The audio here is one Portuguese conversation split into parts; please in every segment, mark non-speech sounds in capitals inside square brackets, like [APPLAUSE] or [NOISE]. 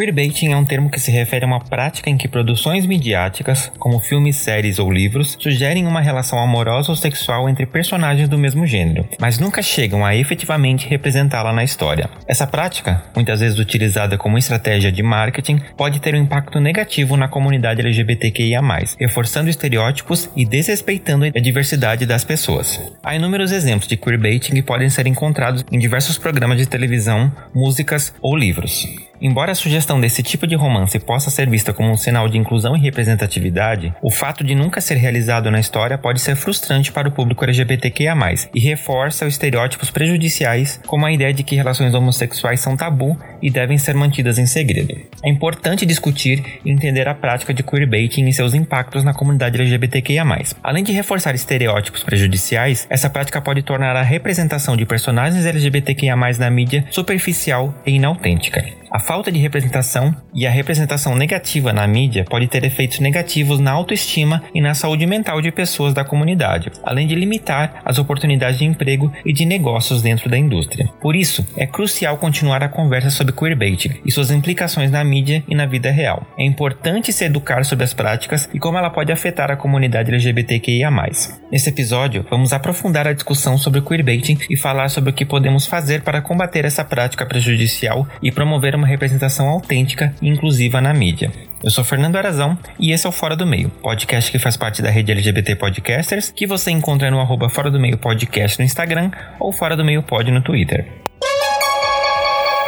Queerbaiting é um termo que se refere a uma prática em que produções midiáticas, como filmes, séries ou livros, sugerem uma relação amorosa ou sexual entre personagens do mesmo gênero, mas nunca chegam a efetivamente representá-la na história. Essa prática, muitas vezes utilizada como estratégia de marketing, pode ter um impacto negativo na comunidade LGBTQIA, reforçando estereótipos e desrespeitando a diversidade das pessoas. Há inúmeros exemplos de queerbaiting que podem ser encontrados em diversos programas de televisão, músicas ou livros. Embora a sugestão desse tipo de romance possa ser vista como um sinal de inclusão e representatividade, o fato de nunca ser realizado na história pode ser frustrante para o público LGBTQIA+, e reforça os estereótipos prejudiciais, como a ideia de que relações homossexuais são tabu e devem ser mantidas em segredo. É importante discutir e entender a prática de queerbaiting e seus impactos na comunidade LGBTQIA+. Além de reforçar estereótipos prejudiciais, essa prática pode tornar a representação de personagens LGBTQIA+, na mídia superficial e inautêntica. A falta de representação e a representação negativa na mídia pode ter efeitos negativos na autoestima e na saúde mental de pessoas da comunidade, além de limitar as oportunidades de emprego e de negócios dentro da indústria. Por isso, é crucial continuar a conversa sobre queerbaiting e suas implicações na mídia e na vida real. É importante se educar sobre as práticas e como ela pode afetar a comunidade LGBTQIA+. Nesse episódio, vamos aprofundar a discussão sobre queerbaiting e falar sobre o que podemos fazer para combater essa prática prejudicial e promover uma representação autêntica e inclusiva na mídia. Eu sou Fernando Arazão e esse é o Fora do Meio, podcast que faz parte da rede LGBT Podcasters, que você encontra no arroba Fora do Meio Podcast no Instagram ou Fora do Meio Pod no Twitter.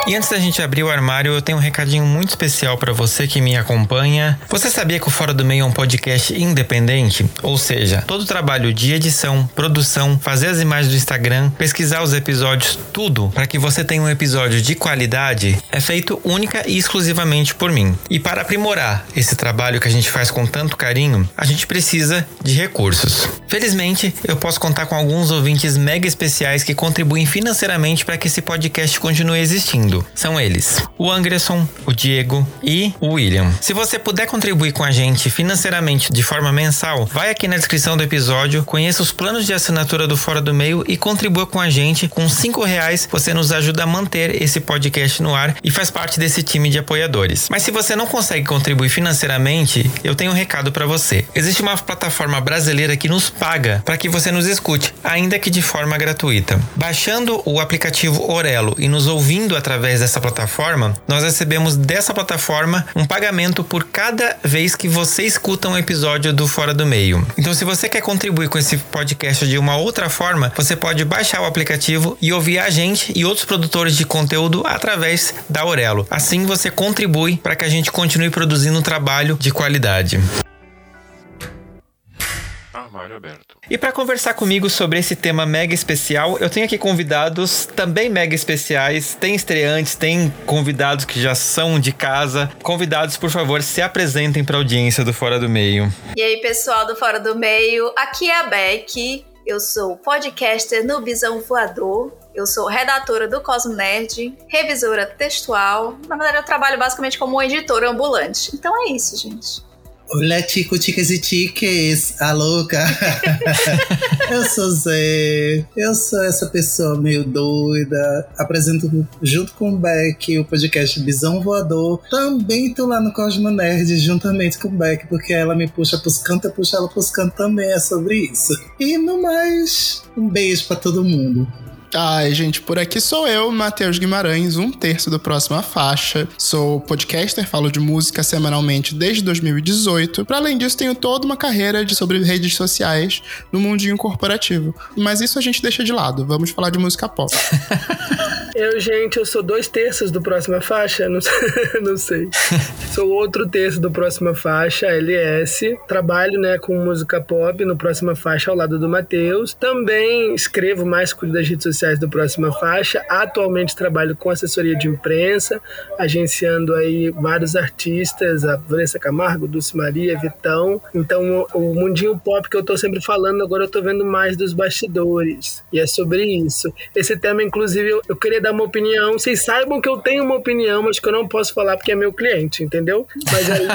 E antes da gente abrir o armário, eu tenho um recadinho muito especial para você que me acompanha. Você sabia que o Fora do Meio é um podcast independente? Ou seja, todo o trabalho de edição, produção, fazer as imagens do Instagram, pesquisar os episódios, tudo para que você tenha um episódio de qualidade é feito única e exclusivamente por mim. E para aprimorar esse trabalho que a gente faz com tanto carinho, a gente precisa de recursos. Felizmente, eu posso contar com alguns ouvintes mega especiais que contribuem financeiramente para que esse podcast continue existindo são eles: o Anderson, o Diego e o William. Se você puder contribuir com a gente financeiramente de forma mensal, vai aqui na descrição do episódio, conheça os planos de assinatura do Fora do Meio e contribua com a gente. Com cinco reais você nos ajuda a manter esse podcast no ar e faz parte desse time de apoiadores. Mas se você não consegue contribuir financeiramente, eu tenho um recado para você. Existe uma plataforma brasileira que nos paga para que você nos escute, ainda que de forma gratuita. Baixando o aplicativo Orelo e nos ouvindo através através dessa plataforma, nós recebemos dessa plataforma um pagamento por cada vez que você escuta um episódio do Fora do Meio. Então, se você quer contribuir com esse podcast de uma outra forma, você pode baixar o aplicativo e ouvir a gente e outros produtores de conteúdo através da Aurelo. Assim você contribui para que a gente continue produzindo um trabalho de qualidade. Armário aberto. E para conversar comigo sobre esse tema mega especial, eu tenho aqui convidados também mega especiais. Tem estreantes, tem convidados que já são de casa. Convidados, por favor, se apresentem para a audiência do Fora do Meio. E aí, pessoal do Fora do Meio, aqui é a Beck. Eu sou podcaster no Visão Voador. Eu sou redatora do Cosmo Nerd, revisora textual. Na verdade, eu trabalho basicamente como editora ambulante. Então é isso, gente. Olá, tico, ticas e tiques, a louca. [LAUGHS] eu sou Zé, eu sou essa pessoa meio doida. Apresento junto com o Beck o podcast Bisão Voador. Também tô lá no Cosmo Nerd juntamente com o Beck, porque ela me puxa pros cantos, eu puxo ela pros cantos também, é sobre isso. E no mais, um beijo para todo mundo. Ai, gente, por aqui sou eu, Matheus Guimarães, um terço do Próxima Faixa. Sou podcaster, falo de música semanalmente desde 2018. Para além disso, tenho toda uma carreira de sobre redes sociais no mundinho corporativo. Mas isso a gente deixa de lado. Vamos falar de música pop. [LAUGHS] eu, gente, eu sou dois terços do Próxima Faixa? Não, [LAUGHS] não sei. sou outro terço do Próxima Faixa, LS. Trabalho, né, com música pop no Próxima Faixa ao lado do Matheus. Também escrevo mais, cuido das redes sociais sociais do Próxima Faixa. Atualmente trabalho com assessoria de imprensa, agenciando aí vários artistas, a Vanessa Camargo, Dulce Maria, Vitão. Então, o mundinho pop que eu tô sempre falando, agora eu tô vendo mais dos bastidores. E é sobre isso. Esse tema, inclusive, eu, eu queria dar uma opinião. Vocês saibam que eu tenho uma opinião, mas que eu não posso falar porque é meu cliente, entendeu? Mas aí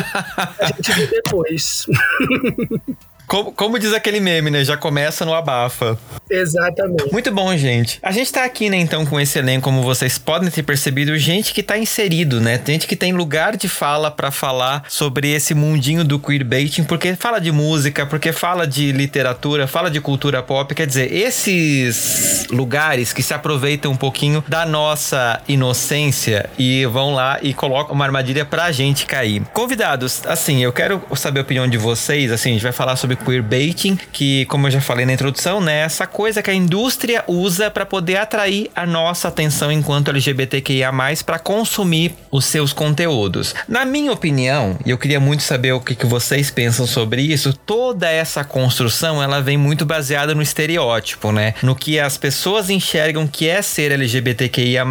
a gente vê depois. [LAUGHS] Como, como, diz aquele meme, né? Já começa no abafa. Exatamente. Muito bom, gente. A gente tá aqui, né, então, com esse elenco, como vocês podem ter percebido, gente que tá inserido, né? Gente que tem lugar de fala para falar sobre esse mundinho do queerbaiting, porque fala de música, porque fala de literatura, fala de cultura pop. Quer dizer, esses lugares que se aproveitam um pouquinho da nossa inocência e vão lá e colocam uma armadilha pra gente cair. Convidados, assim, eu quero saber a opinião de vocês, assim, a gente vai falar sobre queerbaiting, que, como eu já falei na introdução, né, essa coisa que a indústria usa para poder atrair a nossa atenção enquanto LGBTQIA+, para consumir os seus conteúdos. Na minha opinião, e eu queria muito saber o que, que vocês pensam sobre isso, toda essa construção, ela vem muito baseada no estereótipo, né? No que as pessoas enxergam que é ser LGBTQIA+,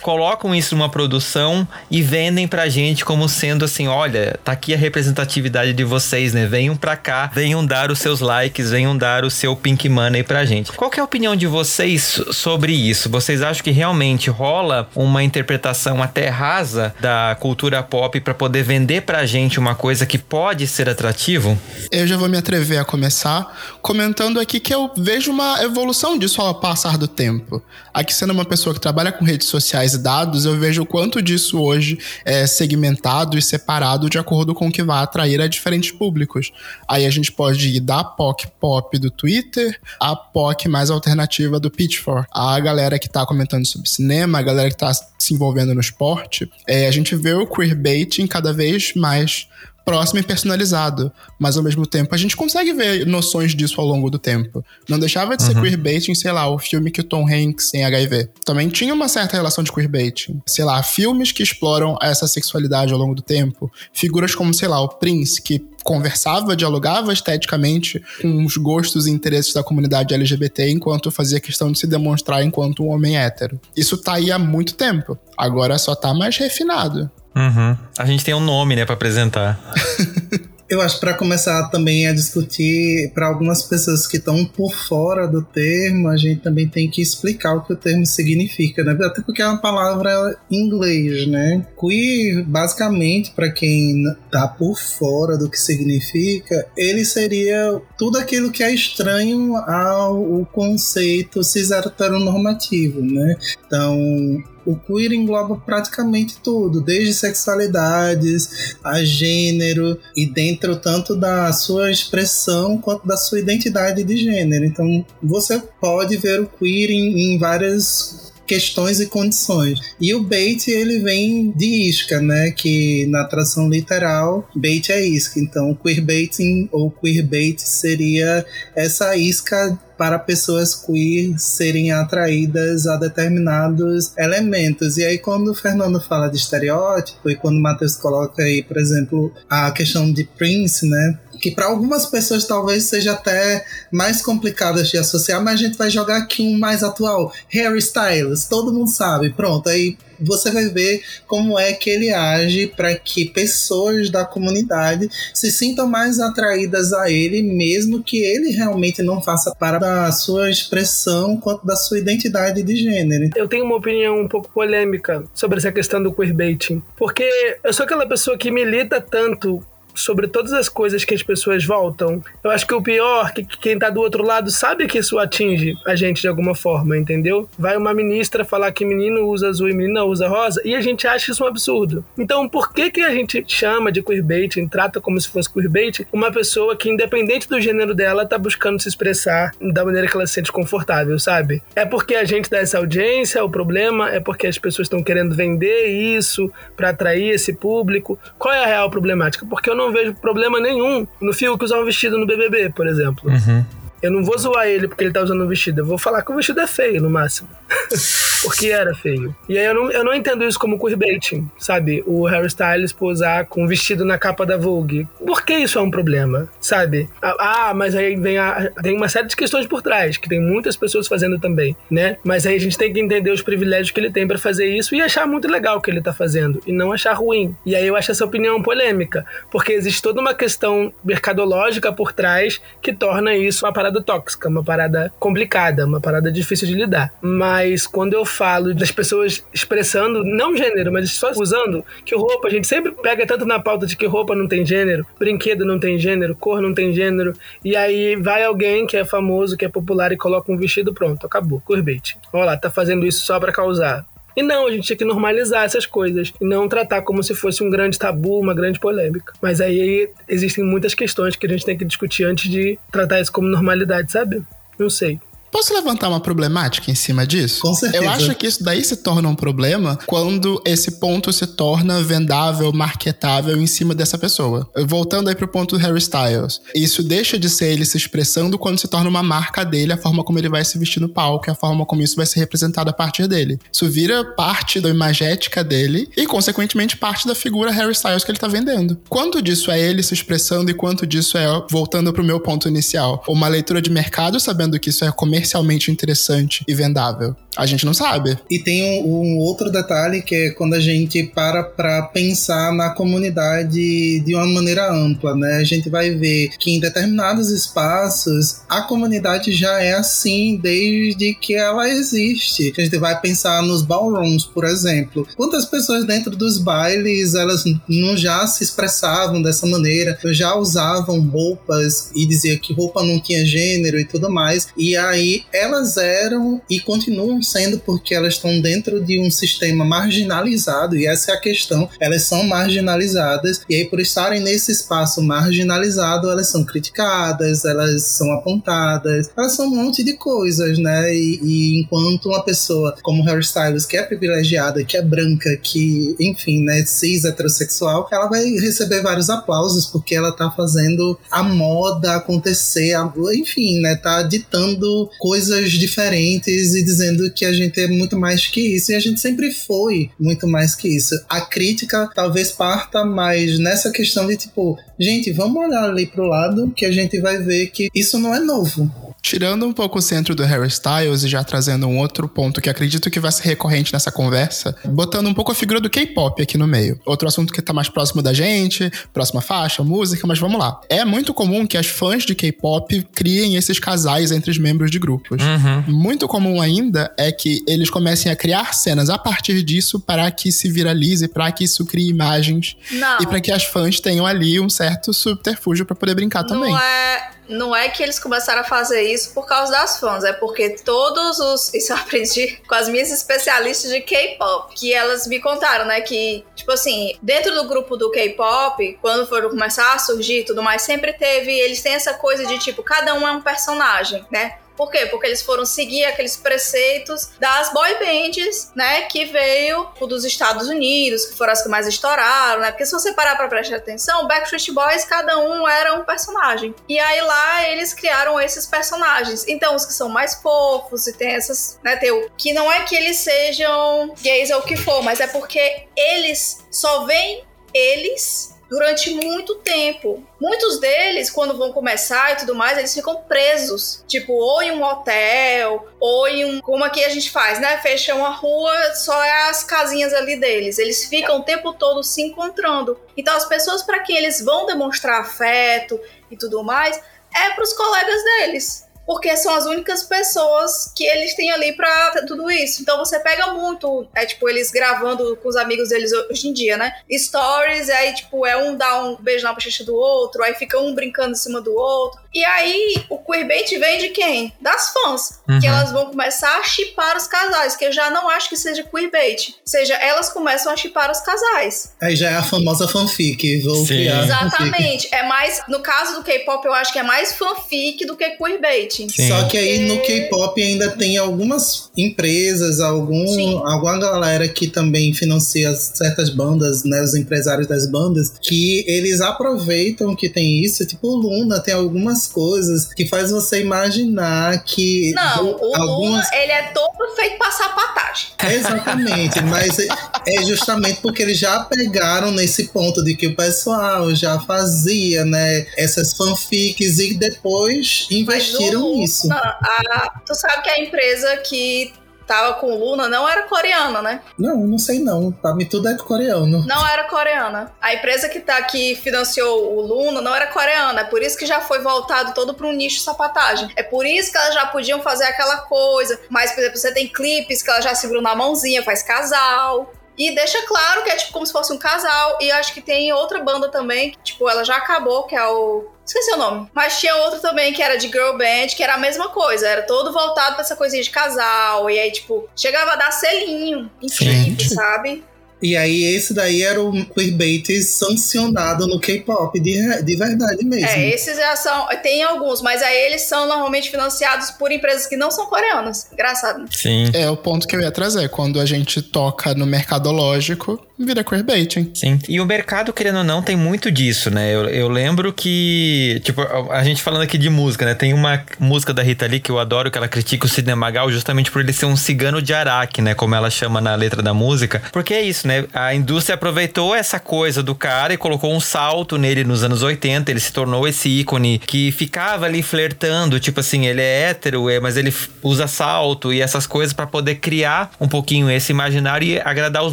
colocam isso numa produção e vendem pra gente como sendo assim, olha, tá aqui a representatividade de vocês, né? Venham pra cá, venham dar os seus likes, venham dar o seu pink money pra gente. Qual é a opinião de vocês sobre isso? Vocês acham que realmente rola uma interpretação até rasa da cultura pop para poder vender pra gente uma coisa que pode ser atrativo? Eu já vou me atrever a começar comentando aqui que eu vejo uma evolução disso ao passar do tempo. Aqui sendo uma pessoa que trabalha com redes sociais e dados, eu vejo o quanto disso hoje é segmentado e separado de acordo com o que vai atrair a diferentes públicos. Aí a gente pode de da POC pop do Twitter à POC mais alternativa do Pitchfork. A galera que tá comentando sobre cinema, a galera que tá se envolvendo no esporte, é, a gente vê o queerbaiting cada vez mais próximo e personalizado. Mas ao mesmo tempo, a gente consegue ver noções disso ao longo do tempo. Não deixava de ser uhum. queerbaiting, sei lá, o filme que o Tom Hanks tem HIV. Também tinha uma certa relação de queerbaiting. Sei lá, filmes que exploram essa sexualidade ao longo do tempo. Figuras como, sei lá, o Prince, que conversava, dialogava esteticamente com os gostos e interesses da comunidade LGBT enquanto fazia questão de se demonstrar enquanto um homem hétero. Isso tá aí há muito tempo. Agora só tá mais refinado. Uhum. A gente tem um nome, né, para apresentar. [LAUGHS] Eu acho para começar também a discutir para algumas pessoas que estão por fora do termo, a gente também tem que explicar o que o termo significa, né? Até porque é uma palavra em inglês, né? Queer, basicamente, para quem tá por fora do que significa, ele seria tudo aquilo que é estranho ao conceito cis heteronormativo, né? Então, o queer engloba praticamente tudo, desde sexualidades a gênero e dentro tanto da sua expressão quanto da sua identidade de gênero. Então você pode ver o queer em, em várias questões e condições. E o bait ele vem de isca, né? Que na tradução literal, bait é isca. Então, queerbaiting ou queerbait seria essa isca para pessoas queer serem atraídas a determinados elementos. E aí, quando o Fernando fala de estereótipo, e quando o Matheus coloca aí, por exemplo, a questão de Prince, né? Que para algumas pessoas talvez seja até mais complicado de associar, mas a gente vai jogar aqui um mais atual, Harry Styles, todo mundo sabe, pronto, aí você vai ver como é que ele age para que pessoas da comunidade se sintam mais atraídas a ele, mesmo que ele realmente não faça para da sua expressão quanto da sua identidade de gênero. Eu tenho uma opinião um pouco polêmica sobre essa questão do queerbaiting, porque eu sou aquela pessoa que milita tanto sobre todas as coisas que as pessoas voltam. Eu acho que o pior é que quem tá do outro lado sabe que isso atinge a gente de alguma forma, entendeu? Vai uma ministra falar que menino usa azul e menina usa rosa e a gente acha isso um absurdo. Então, por que que a gente chama de queerbaiting, trata como se fosse queerbaiting, uma pessoa que independente do gênero dela tá buscando se expressar da maneira que ela se sente confortável, sabe? É porque a gente dá essa audiência, o problema é porque as pessoas estão querendo vender isso para atrair esse público. Qual é a real problemática? Porque eu não não vejo problema nenhum no Fiuk usar um vestido no BBB, por exemplo. Uhum. Eu não vou zoar ele porque ele tá usando um vestido. Eu vou falar que o vestido é feio, no máximo. [LAUGHS] porque era feio. E aí eu não, eu não entendo isso como queerbaiting, sabe? O Harry Styles posar com um vestido na capa da Vogue. Por que isso é um problema, sabe? Ah, ah, mas aí vem a, tem uma série de questões por trás, que tem muitas pessoas fazendo também, né? Mas aí a gente tem que entender os privilégios que ele tem para fazer isso e achar muito legal o que ele tá fazendo, e não achar ruim. E aí eu acho essa opinião polêmica, porque existe toda uma questão mercadológica por trás que torna isso uma parada tóxica, uma parada complicada, uma parada difícil de lidar. Mas quando eu falo das pessoas expressando, não gênero, mas só usando, que roupa, a gente sempre pega tanto na pauta de que roupa não tem gênero, brinquedo não tem gênero, cor não tem gênero, e aí vai alguém que é famoso, que é popular e coloca um vestido, pronto, acabou, curbate. Olha lá, tá fazendo isso só para causar. E não, a gente tinha que normalizar essas coisas e não tratar como se fosse um grande tabu, uma grande polêmica. Mas aí existem muitas questões que a gente tem que discutir antes de tratar isso como normalidade, sabe? Não sei. Posso levantar uma problemática em cima disso? Com certeza. Eu acho que isso daí se torna um problema quando esse ponto se torna vendável, marketável em cima dessa pessoa. Voltando aí pro ponto do Harry Styles. Isso deixa de ser ele se expressando quando se torna uma marca dele, a forma como ele vai se vestir no palco, a forma como isso vai ser representado a partir dele. Isso vira parte da imagética dele e, consequentemente, parte da figura Harry Styles que ele tá vendendo. Quanto disso é ele se expressando e quanto disso é, voltando pro meu ponto inicial, uma leitura de mercado sabendo que isso é comercial comercialmente interessante e vendável? A gente não sabe. E tem um, um, outro detalhe que é quando a gente para para pensar na comunidade de uma maneira ampla, né? A gente vai ver que em determinados espaços a comunidade já é assim desde que ela existe. A gente vai pensar nos ballrooms, por exemplo. Quantas pessoas dentro dos bailes elas não já se expressavam dessa maneira, já usavam roupas e dizia que roupa não tinha gênero e tudo mais. E aí elas eram e continuam sendo porque elas estão dentro de um sistema marginalizado, e essa é a questão. Elas são marginalizadas, e aí, por estarem nesse espaço marginalizado, elas são criticadas, elas são apontadas, elas são um monte de coisas, né? E, e enquanto uma pessoa como Harry Styles, que é privilegiada, que é branca, que, enfim, né, cis heterossexual, ela vai receber vários aplausos porque ela tá fazendo a moda acontecer, enfim, né, tá ditando coisas diferentes e dizendo que a gente é muito mais que isso. E a gente sempre foi muito mais que isso. A crítica talvez parta mais nessa questão de tipo, gente, vamos olhar ali pro lado que a gente vai ver que isso não é novo. Tirando um pouco o centro do Harry Styles e já trazendo um outro ponto que acredito que vai ser recorrente nessa conversa, botando um pouco a figura do K-pop aqui no meio. Outro assunto que tá mais próximo da gente, próxima faixa, música, mas vamos lá. É muito comum que as fãs de K-pop criem esses casais entre os membros de grupos. Uhum. Muito comum ainda é que eles comecem a criar cenas a partir disso para que se viralize, para que isso crie imagens Não. e para que as fãs tenham ali um certo subterfúgio para poder brincar também. Não é, não é que eles começaram a fazer isso por causa das fãs, é porque todos os. [LAUGHS] Isso eu aprendi com as minhas especialistas de K-pop, que elas me contaram, né? Que, tipo assim, dentro do grupo do K-pop, quando foram começar a surgir e tudo mais, sempre teve. Eles têm essa coisa de, tipo, cada um é um personagem, né? Por quê? Porque eles foram seguir aqueles preceitos das boy bands, né? Que veio dos Estados Unidos, que foram as que mais estouraram, né? Porque se você parar pra prestar atenção, Backstreet Boys, cada um era um personagem. E aí lá eles criaram esses personagens. Então, os que são mais fofos e tem essas, né? Tem o que não é que eles sejam gays ou o que for, mas é porque eles só veem eles durante muito tempo. Muitos deles, quando vão começar e tudo mais, eles ficam presos. Tipo, ou em um hotel, ou em um. Como aqui a gente faz, né? Fecha uma rua, só é as casinhas ali deles. Eles ficam o tempo todo se encontrando. Então, as pessoas para quem eles vão demonstrar afeto e tudo mais, é para os colegas deles porque são as únicas pessoas que eles têm ali pra tudo isso. Então você pega muito, é tipo, eles gravando com os amigos deles hoje em dia, né? Stories, aí, tipo, é um dar um beijo na bochecha do outro, aí fica um brincando em cima do outro. E aí, o queerbait vem de quem? Das fãs. Uhum. Que elas vão começar a chipar os casais, que eu já não acho que seja queerbait. Ou seja, elas começam a chipar os casais. Aí já é a famosa fanfic. Vou Sim. criar. Exatamente. É mais, no caso do K-pop, eu acho que é mais fanfic do que queerbait. Queerbaiting. Sim. Só que aí no Porque- K-pop ainda tem algumas empresas, algum, Sim. alguma galera que também financia certas bandas, né? Os empresários das bandas, que eles aproveitam que tem isso. Tipo, o Luna tem algumas coisas que faz você imaginar que. Não, o algumas Luna, ele é todo feito pra sapatagem. Exatamente, mas é- é justamente porque eles já pegaram nesse ponto de que o pessoal já fazia, né, essas fanfics e depois investiram Luna, nisso. a- tu sabe que a empresa que tava com o Luna não era coreana, né? Não, não sei não. Pra mim tudo é coreano. Não era coreana. A empresa que tá que financiou o Luna não era coreana. É por isso que já foi voltado todo para um nicho de sapatagem. É por isso que elas já podiam fazer aquela coisa. Mas, por exemplo, você tem clipes que elas já seguram na mãozinha, faz casal. E deixa claro que é tipo como se fosse um casal. E acho que tem outra banda também, que, tipo, ela já acabou, que é o. Esqueci o nome. Mas tinha outro também que era de girl band, que era a mesma coisa. Era todo voltado pra essa coisinha de casal. E aí, tipo, chegava a dar selinho em clipe, sabe? E aí esse daí era o queerbait sancionado no K-pop de, de verdade mesmo. É, esses já são. Tem alguns, mas aí eles são normalmente financiados por empresas que não são coreanas. Engraçado. né? Sim. É o ponto que eu ia trazer. Quando a gente toca no mercadológico, vira queerbaiting. Sim. E o mercado, querendo ou não, tem muito disso, né? Eu, eu lembro que, tipo, a, gente falando aqui de música, né? Tem uma música da Rita Lee que eu adoro, que ela critica o Sidney Magal justamente por ele ser um cigano de Araque, né? Como ela chama na letra da música. Porque é isso, né? A indústria aproveitou essa coisa do cara e colocou um salto nele nos anos 80. Ele se tornou esse ícone que ficava ali flertando, tipo assim, ele é hétero, é, mas ele usa salto e essas coisas pra poder criar um pouquinho esse imaginário e agradar os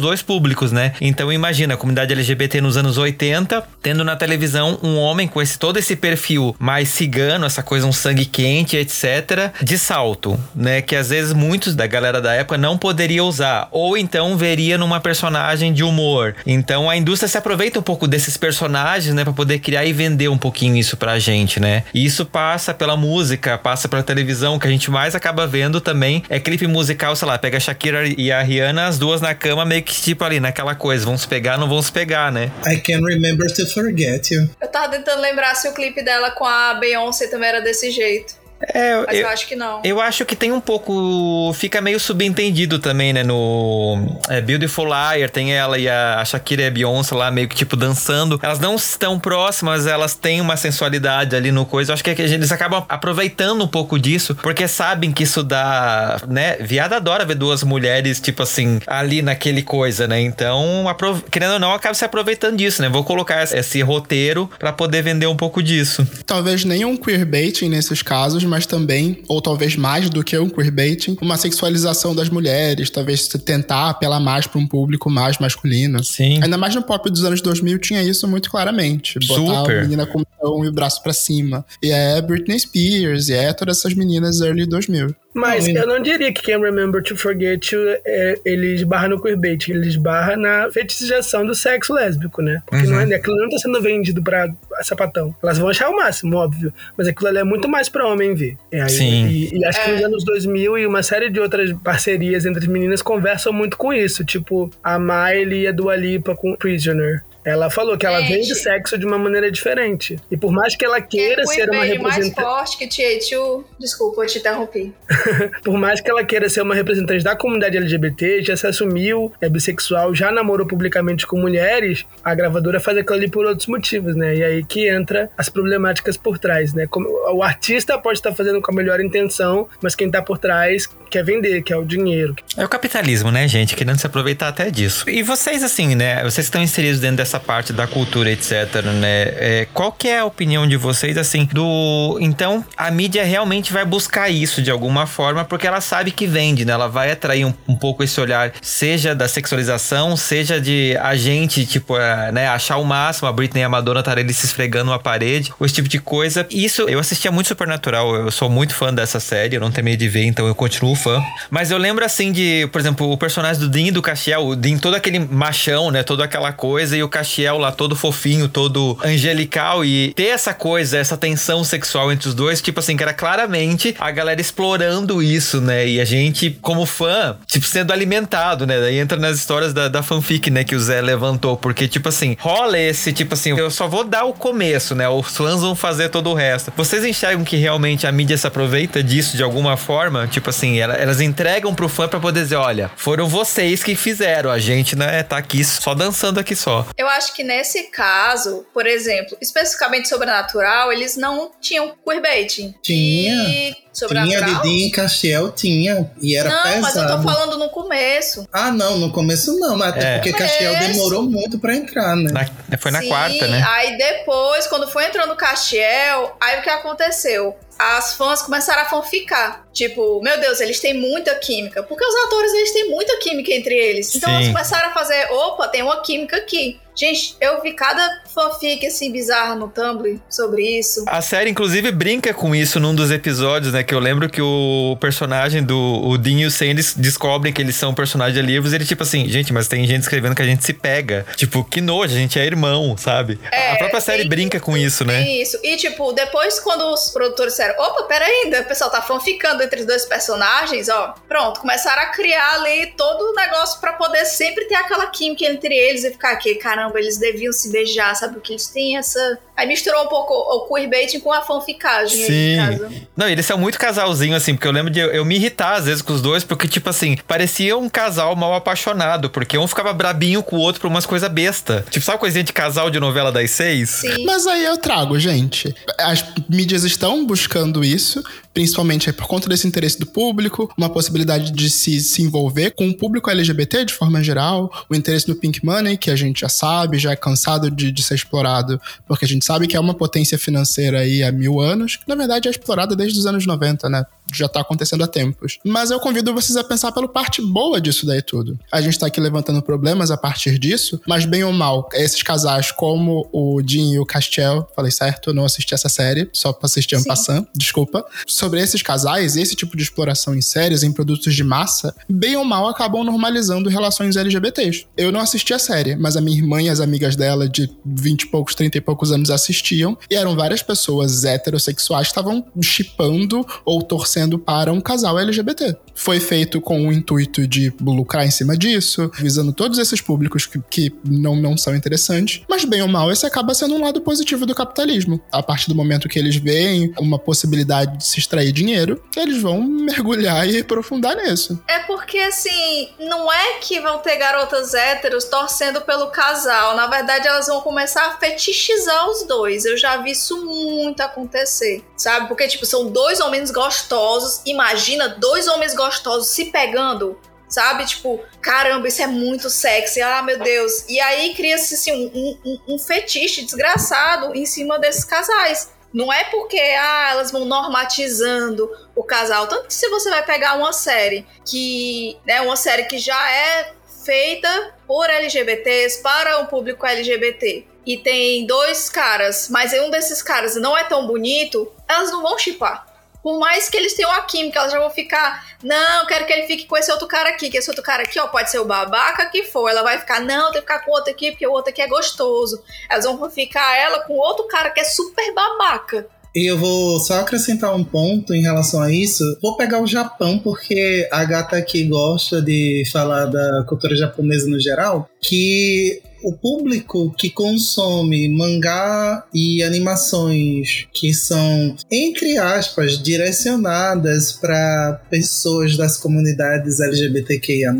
dois públicos, né? Então imagina a comunidade LGBT nos anos 80, tendo na televisão um homem com esse todo esse perfil mais cigano, essa coisa um sangue quente, etc, de salto, né? Que às vezes muitos da galera da época não poderia usar ou então veria numa personagem de humor. Então a indústria se aproveita um pouco desses personagens, né, Pra poder criar e vender um pouquinho isso pra gente, né? E isso passa pela música, passa pela televisão, que a gente mais acaba vendo também é clipe musical, sei lá, pega a Shakira e a Rihanna, as duas na cama, meio que tipo ali, naquela coisa, vão se pegar, não vão se pegar, né? I can remember to forget you. Eu tava tentando lembrar se o clipe dela com a Beyoncé também era desse jeito. É, Mas eu, eu, acho que não. eu acho que tem um pouco. Fica meio subentendido também, né? No é, Beautiful Liar, tem ela e a, a Shakira e a Beyoncé lá meio que tipo dançando. Elas não estão próximas, elas têm uma sensualidade ali no coisa. Eu acho que, é que eles acabam aproveitando um pouco disso, porque sabem que isso dá. né? Viada adora ver duas mulheres, tipo assim, ali naquele coisa, né? Então, apro- querendo ou não, acaba se aproveitando disso, né? Vou colocar esse- roteiro pra poder vender um pouco disso. Talvez nem um queerbaiting nesses casos, mas também, ou talvez mais do que um queerbaiting, uma sexualização das mulheres, talvez tentar apelar mais para um público mais masculino. Sim. Ainda mais no pop dos anos 2000 tinha isso muito claramente. Botar Super. a menina com o e o braço pra cima. E é Britney Spears, e é todas essas meninas early 2000. Mas Não, eu não diria que Can't Remember to Forget You é, ele esbarra no queerbait, ele esbarra na fetichização do sexo lésbico, né? Porque não é, aquilo não tá sendo vendido pra sapatão. Elas vão achar o máximo, óbvio. Mas aquilo ali é muito mais pra homem ver. E, aí- Sim. e- e acho que nos anos 2000 e uma série de outras parcerias entre as meninas conversam muito com isso. Tipo, a Miley e a Dua Lipa com Prisoner. Ela falou que ela Gente. vende sexo de uma maneira diferente. E por mais que ela queira ser uma mais representante. forte que TH2... Desculpa, eu te interrompi. [LAUGHS] Por mais que ela queira ser uma representante da comunidade LGBT, já se assumiu, é bissexual, já namorou publicamente com mulheres, a gravadora faz aquilo ali por outros motivos, né? E aí que entra as problemáticas por trás, né? Como- o artista pode estar fazendo com a melhor intenção, mas quem tá por trás quer vender, quer o dinheiro. É o capitalismo, né, gente? Querendo se aproveitar até disso. E vocês, assim, né? Vocês que estão inseridos dentro dessa parte da cultura, etc, né? É, qual que é a opinião de vocês, assim, do... Então, a mídia realmente vai buscar isso de alguma forma, porque ela sabe que vende, né? Ela vai atrair um, um pouco esse olhar, seja da sexualização, seja de a gente, tipo, é, né? Achar o máximo, a Britney e a Madonna estarem ali se esfregando uma parede, esse tipo de coisa. Isso, eu assistia muito Supernatural, eu sou muito fã dessa série, eu não terminei de ver, então eu continuo fã. Mas eu lembro assim de, por exemplo, o personagem do Dean e do Castiel, o Dean todo aquele machão, né? Toda aquela coisa, e o Castiel lá todo fofinho, todo angelical, e ter essa coisa, essa tensão sexual entre os dois, tipo assim, que era claramente a galera explorando isso, né? E a gente, como fã, tipo, sendo alimentado, né? Daí entra nas histórias da, da fanfic, né? Que o Zé levantou, porque, tipo assim, rola esse, tipo assim, eu só vou dar o começo, né? Os fãs vão fazer todo o resto. Vocês enxergam que realmente a mídia se aproveita disso de alguma forma? Tipo assim, elas entregam pro fã pra poder dizer, olha, foram vocês que fizeram, a gente, né, tá aqui só dançando aqui só. Eu acho que nesse caso, por exemplo, especificamente sobrenatural, eles não tinham queerbaiting. Tinha. E Sobrenatural? Tinha Didi em Castiel, tinha. E era não, pesado. Não, mas eu tô falando no começo. Ah, não, no começo não, mas até é. porque Castiel demorou muito pra entrar, né? Na, foi na Sim, quarta, né? Aí depois, quando foi entrando Castiel, aí o que aconteceu? As fãs começaram a fanficar. Tipo, meu Deus, eles têm muita química. Porque os atores, eles têm muita química entre eles. Então Sim. eles começaram a fazer, opa, tem uma química aqui. Gente, eu vi cada fanfic assim bizarra no Tumblr sobre isso. A série, inclusive, brinca com isso num dos episódios, né? Que eu lembro que o personagem do o Dean e o Sam descobrem que eles são personagens de livros e ele, tipo assim, gente, mas tem gente escrevendo que a gente se pega. Tipo, que nojo, a gente é irmão, sabe? É, a própria série brinca com isso, né? Isso. E, tipo, depois, quando os produtores disseram, opa, pera ainda, o pessoal tá fanficando entre os dois personagens, ó, pronto, começaram a criar ali todo o negócio para poder sempre ter aquela química entre eles e ficar aqui, caramba caramba, eles deviam se beijar, sabe? Porque eles têm essa. Aí misturou um pouco o queerbaiting com a fanficagem Sim. Não, eles são muito casalzinho, assim, porque eu lembro de eu, eu, me irritar às vezes com os dois, porque, tipo assim, parecia um casal mal apaixonado, porque um ficava brabinho com o outro por umas coisas besta. Tipo, sabe coisinha de casal de novela das seis? Sim. Mas aí eu trago, gente. As mídias estão buscando isso, principalmente por conta desse interesse do público, uma possibilidade de se, se envolver com o público LGBT de forma geral, o interesse no Pink Money, que a gente já sabe, já é cansado de, de ser explorado, porque a gente sabe que é uma potência financeira aí há mil anos, que na verdade é explorada desde os anos 90, né? Já tá acontecendo há tempos. Mas eu convido vocês a pensar pela parte boa disso daí tudo. A gente tá aqui levantando problemas a partir disso, mas bem ou mal, esses casais como o Jim e o Castiel, falei certo, eu não assisti essa série, só pra assistir ano passando, desculpa sobre esses casais, esse tipo de exploração em séries, em produtos de massa, bem ou mal acabam normalizando relações LGBTs. Eu não assisti a série, mas a minha irmã e as amigas dela de 20 e poucos, 30 e poucos anos assistiam, e eram várias pessoas heterossexuais que estavam chipando ou torcendo para um casal LGBT. Foi feito com o intuito de lucrar em cima disso, visando todos esses públicos que, que não, não são interessantes, mas bem ou mal, esse acaba sendo um lado positivo do capitalismo. A partir do momento que eles veem uma possibilidade de se extrair dinheiro, eles vão mergulhar e aprofundar nisso. É porque, assim, não é que vão ter garotas héteros torcendo pelo casal. Na verdade, elas vão começar a fetichizar os dois. Eu já vi isso muito acontecer, sabe? Porque, tipo, são dois homens gostosos. Imagina dois homens gostosos se pegando sabe? Tipo, caramba, isso é muito sexy, ah, meu Deus. E aí cria-se assim, um, um, um, fetiche desgraçado em cima desses casais. Não é porque ah, elas vão normatizando o casal. Tanto que se você vai pegar uma série que. Né, uma série que já é feita por LGBTs, para um público LGBT, e tem dois caras, mas um desses caras não é tão bonito, elas não vão chipar por mais que eles tenham a química, elas já vão ficar, não, quero que ele fique com esse outro cara aqui, que esse outro cara aqui, ó, pode ser o babaca que for. Ela vai ficar, não, tem que ficar com outro aqui, porque o outro aqui é gostoso. Elas vão ficar ela com outro cara que é super babaca. E eu vou só acrescentar um ponto em relação a isso. Vou pegar o Japão, porque a gata aqui gosta de falar da cultura japonesa no geral, que o público que consome mangá e animações que são, entre aspas, direcionadas para pessoas das comunidades LGBTQIA,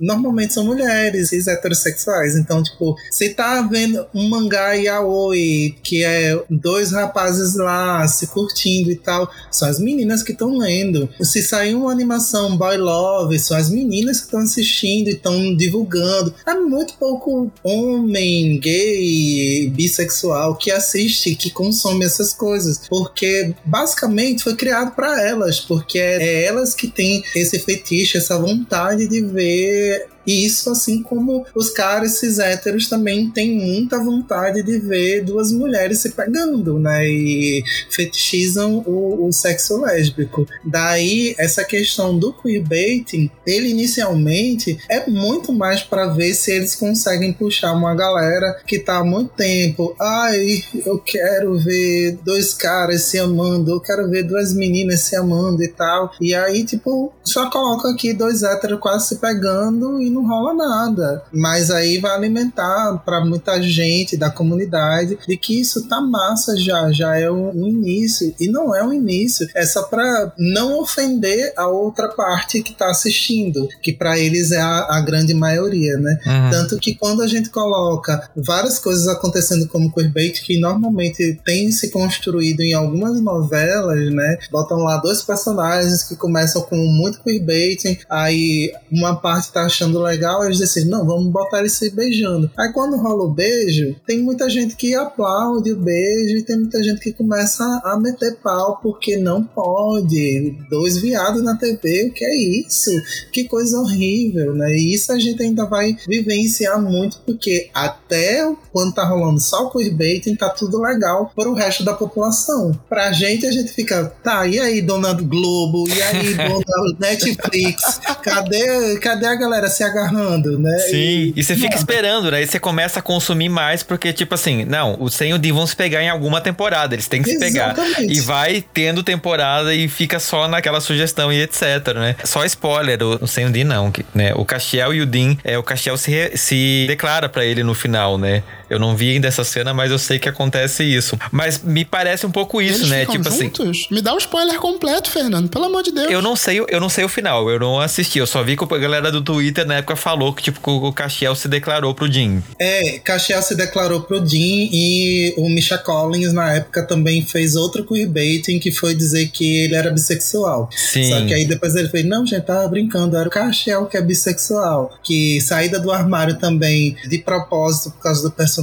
normalmente são mulheres e heterossexuais. Então, tipo, você tá vendo um mangá yaoi, que é dois rapazes lá se curtindo e tal, são as meninas que estão lendo. Se sair uma animação boy love, são as meninas que estão assistindo e estão divulgando. É muito pouco homem gay, bissexual que assiste, que consome essas coisas, porque basicamente foi criado para elas, porque é elas que têm esse fetiche, essa vontade de ver E isso assim como os caras cis héteros também têm muita vontade de ver duas mulheres se pegando, né? E fetichizam o, o sexo lésbico. Daí, essa questão do queerbaiting, ele inicialmente é muito mais para ver se eles conseguem puxar uma galera que tá há muito tempo. Ai, eu quero ver dois caras se amando, eu quero ver duas meninas se amando e tal. E aí, tipo, só coloca aqui dois héteros quase se pegando e não rola nada. Mas aí vai alimentar para muita gente da comunidade de que isso tá massa já, já é um, um início. E não é um início, é só pra não ofender a outra parte que tá assistindo, que para eles é a, a, grande maioria, né? Uhum. Tanto que quando a gente coloca várias coisas acontecendo como queerbait, que normalmente tem se construído em algumas novelas, né? Botam lá dois personagens que começam com muito queerbaiting, aí uma parte tá achando legal, eles decidem, não, vamos botar eles se beijando. Aí quando rola o beijo, tem muita gente que aplaude o beijo e tem muita gente que começa a meter pau porque não pode. Dois viados na TV, o que é isso? Que coisa horrível, né? E isso a gente ainda vai vivenciar muito porque até quando tá rolando só o queerbaiting tá tudo legal para o resto da população. Pra gente a gente fica, tá, e aí dona Globo, e aí dona Netflix, cadê, cadê a galera se agarrando, né? Sim, e, e você fica esperando, né? E você começa a consumir mais porque, tipo assim, não, o Senho de vão se pegar em alguma temporada, eles têm que se Exatamente. pegar. E vai tendo temporada e fica só naquela sugestão e etc, né? Só spoiler, o, o Senho de não, né? O Castiel e o Dean, é, o Castiel se, se declara para ele no final, né? Eu não vi ainda essa cena, mas eu sei que acontece isso. Mas me parece um pouco isso, Eles né? Tipo assim, juntos? assim. Me dá um spoiler completo, Fernando. Pelo amor de Deus. Eu não sei, eu não sei o final. Eu não assisti. Eu só vi que a galera do Twitter na época falou que, tipo, o Castiel se declarou pro Jim. É, Castiel se declarou pro Jim e o Misha Collins, na época, também fez outro queerbaiting que foi dizer que ele era bissexual. Sim. Só que aí depois ele fez, não, gente, tava brincando. Era o Castiel que é bissexual. Que saída do armário também, de propósito, por causa do personagem,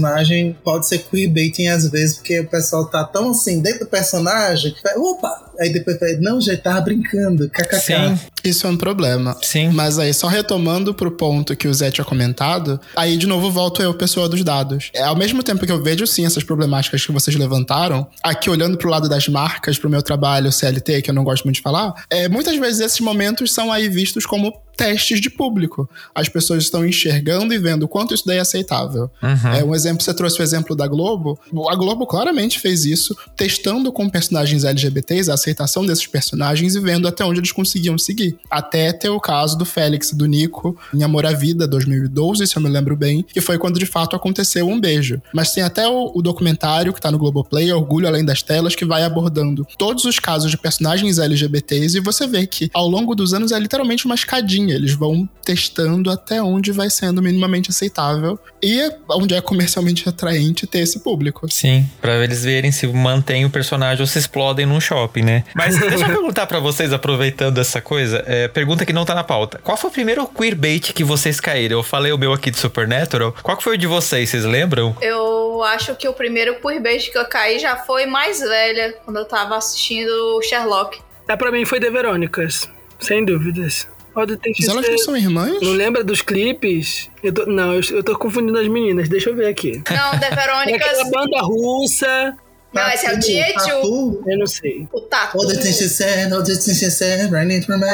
pode ser queerbaiting às vezes, porque o pessoal tá tão assim dentro do personagem, opa, Aí depois fala, não, já tava brincando, kkk. Sim. Isso é um problema. Sim. Mas aí, só retomando pro ponto que o Zé tinha comentado, aí de novo volto eu, pessoa dos dados. É, ao mesmo tempo que eu vejo sim essas problemáticas que vocês levantaram, aqui olhando pro lado das marcas, pro meu trabalho CLT, que eu não gosto muito de falar, é, muitas vezes esses momentos são aí vistos como testes de público. As pessoas estão enxergando e vendo o quanto isso daí é aceitável. Uhum. É um exemplo, você trouxe o exemplo da Globo. A Globo claramente fez isso, testando com personagens LGBTs a aceitação desses personagens e vendo até onde eles conseguiam seguir. Até ter o caso do Félix e do Nico em Amor à Vida 2012, se eu me lembro bem, que foi quando de fato aconteceu um beijo. Mas tem até o, o documentário que tá no Globoplay, Orgulho Além das Telas, que vai abordando todos os casos de personagens LGBTs e você vê que ao longo dos anos é literalmente uma escadinha eles vão testando até onde vai sendo minimamente aceitável e onde é comercialmente atraente ter esse público. Sim, para eles verem se mantém o personagem ou se explodem num shopping, né? Mas [LAUGHS] deixa eu perguntar para vocês, aproveitando essa coisa, é, pergunta que não tá na pauta. Qual foi o primeiro queerbait que vocês caíram? Eu falei o meu aqui de Supernatural. Qual foi o de vocês? Vocês lembram? Eu acho que o primeiro queerbait que eu caí já foi mais velha, quando eu tava assistindo Sherlock. É, pra mim foi The Verônicas, sem dúvidas. Pode ter Mas elas não são irmãs? Não lembra dos clipes? Eu tô, não, eu, eu tô confundindo as meninas. Deixa eu ver aqui. Não, The Verônicas. É aquela banda russa não, esse é o Tietu. Eu não sei. O Tatu.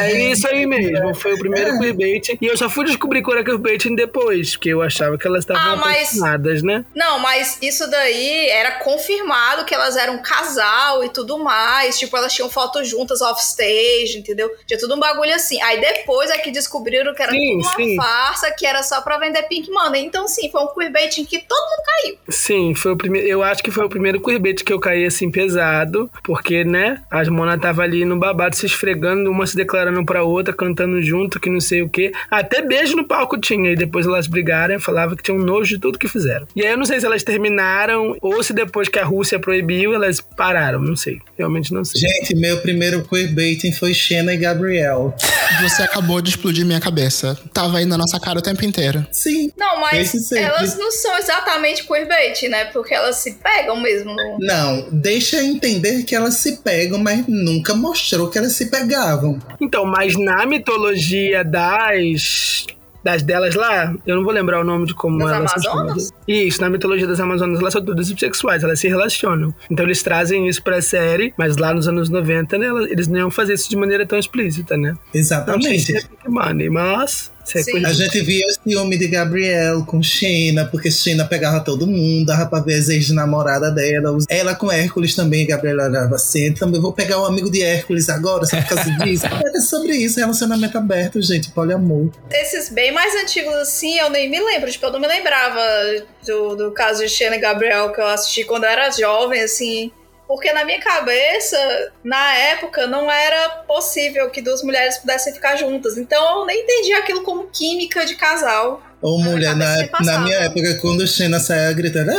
É isso aí mesmo. Foi o primeiro é. clickbait. E eu só fui descobrir qual era clickbait depois, porque eu achava que elas estavam ah, mas... né? Não, mas isso daí era confirmado que elas eram um casal e tudo mais. Tipo, elas tinham fotos juntas off-stage, entendeu? Tinha tudo um bagulho assim. Aí depois é que descobriram que era sim, tudo uma farsa, que era só pra vender Pink Money. Então, sim, foi um queerbait em que todo mundo caiu. Sim, foi o primeiro. Eu acho que foi o primeiro queerbait que eu caí assim pesado, porque, né, as Mona tava ali no babado se esfregando, uma se declarando pra outra, cantando junto, que não sei o que. Até beijo no palco tinha, e depois elas brigaram, falava que tinham nojo de tudo que fizeram. E aí eu não sei se elas terminaram, ou se depois que a Rússia proibiu, elas pararam, não sei. Realmente não sei. Gente, meu primeiro queerbaiting foi Xena e Gabriel. Você acabou de explodir minha cabeça. Tava aí na nossa cara o tempo inteiro. Sim. Não, mas elas não são exatamente queerbait, né? Porque elas se pegam mesmo. No... Não, deixa entender que elas se pegam, mas nunca mostrou que elas se pegavam. Então, mas na mitologia das das delas lá, eu não vou lembrar o nome de como Das elas são Amazonas? chamadas. Isso, na mitologia das Amazonas, elas são todas bissexuais, elas se relacionam. Então eles trazem isso pra série, mas lá nos anos 90, né, eles não iam fazer isso de maneira tão explícita, né? Não sei se Exatamente. é Money, mas... É A gente via o ciúme de Gabriel com Sheena, porque Sheena pegava todo mundo, dava pra ver as ex-namoradas dela. Ela com Hércules também, Gabriel olhava assim. Também vou pegar o amigo de Hércules agora, só por causa [LAUGHS] disso. É sobre isso, relacionamento aberto, gente, poliamor. Esses bem mais antigos assim, eu nem me lembro. Tipo, eu não me lembrava do, do caso de Xena e Gabriel que eu assisti quando eu era jovem, assim. Porque na minha cabeça, na época, não era possível que duas mulheres pudessem ficar juntas. Então eu nem entendi aquilo como química de casal. Ou mulher, na, na minha época, quando Xena saia gritando,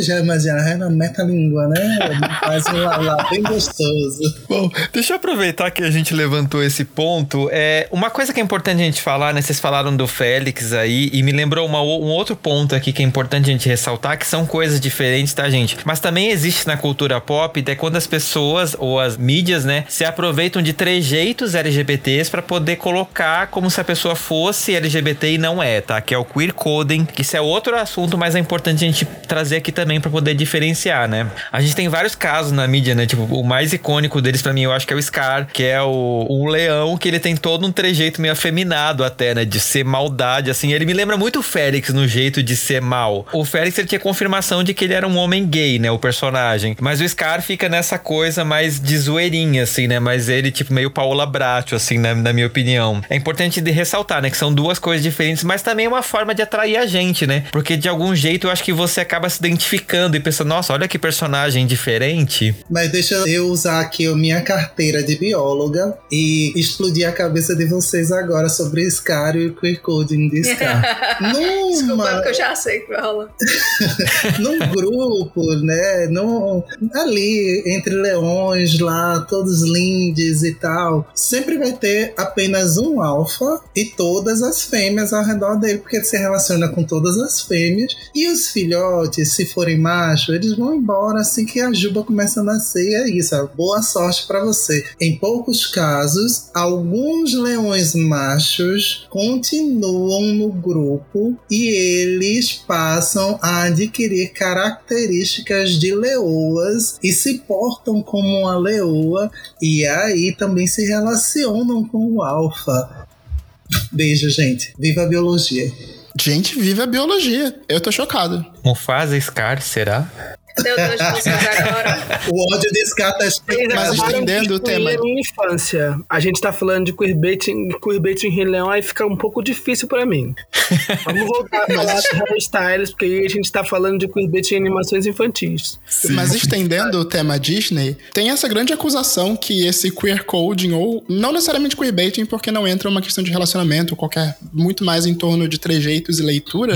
já imagina, é na meta-língua, né? Faz um lá, bem gostoso. Bom, deixa eu aproveitar que a gente levantou esse ponto. É, uma coisa que é importante a gente falar, né? Vocês falaram do Félix aí, e me lembrou uma, um outro ponto aqui que é importante a gente ressaltar, que são coisas diferentes, tá, gente? Mas também existe na cultura pop, é quando as pessoas ou as mídias, né, se aproveitam de trejeitos LGBTs pra poder colocar como se a pessoa fosse LGBT e não é, tá? Que é o queer coding, que isso é outro assunto, mas é importante a gente trazer aqui também pra poder diferenciar, né? A gente tem vários casos na mídia, né? Tipo, o mais icônico deles pra mim, eu acho que é o Scar, que é o, o leão, que ele tem todo um trejeito meio afeminado até, né? De ser maldade, assim. Ele me lembra muito o Félix no jeito de ser mal. O Félix, ele tinha confirmação de que ele era um homem gay, né? O personagem. Mas o Scar fica nessa coisa mais de zoeirinha, assim, né? Mas ele, tipo, meio Paola Bracho, assim, na, na minha opinião. É importante de ressaltar, né? Que são duas coisas diferentes, mas também é uma forma de atrair a gente, né? Porque de algum jeito eu acho que você acaba se identificando e pensando, nossa, olha que personagem diferente. Mas deixa eu usar aqui a minha carteira de bióloga e explodir a cabeça de vocês agora sobre Scar e o queer coding de Scar. [LAUGHS] Desculpa, Numa, porque eu já sei que vai rolar. [LAUGHS] num grupo, né? Num, ali, entre leões lá, todos lindes e tal, sempre vai ter apenas um alfa e todas as fêmeas ao redor dele, porque ele se relaciona com todas as fêmeas. E os filhotes, se forem macho, eles vão embora assim que a juba começa a nascer. E é isso, ó. boa sorte pra você. Em poucos casos, alguns leões machos continuam no grupo e eles passam a adquirir características de leoas e se portam como uma leoa e aí também se relacionam com o alfa. Beijo, gente. Viva a biologia. Gente, vive a biologia. Eu tô chocado. Mufasa Scar, será? Meu Deus de vocês agora. O ódio descarta as Vocês Mas estendendo de o tema. minha infância. A gente tá falando de queerbaiting, queerbaiting em Rei Leão, aí fica um pouco difícil pra mim. Vamos voltar a falar de Harry Styles, porque aí a gente tá falando de queerbaiting em animações infantis. Mas estendendo o tema Disney, tem essa grande acusação que esse queer coding, ou não necessariamente queerbaiting, porque não entra uma questão de relacionamento, ou qualquer, muito mais em torno de trejeitos e leitura,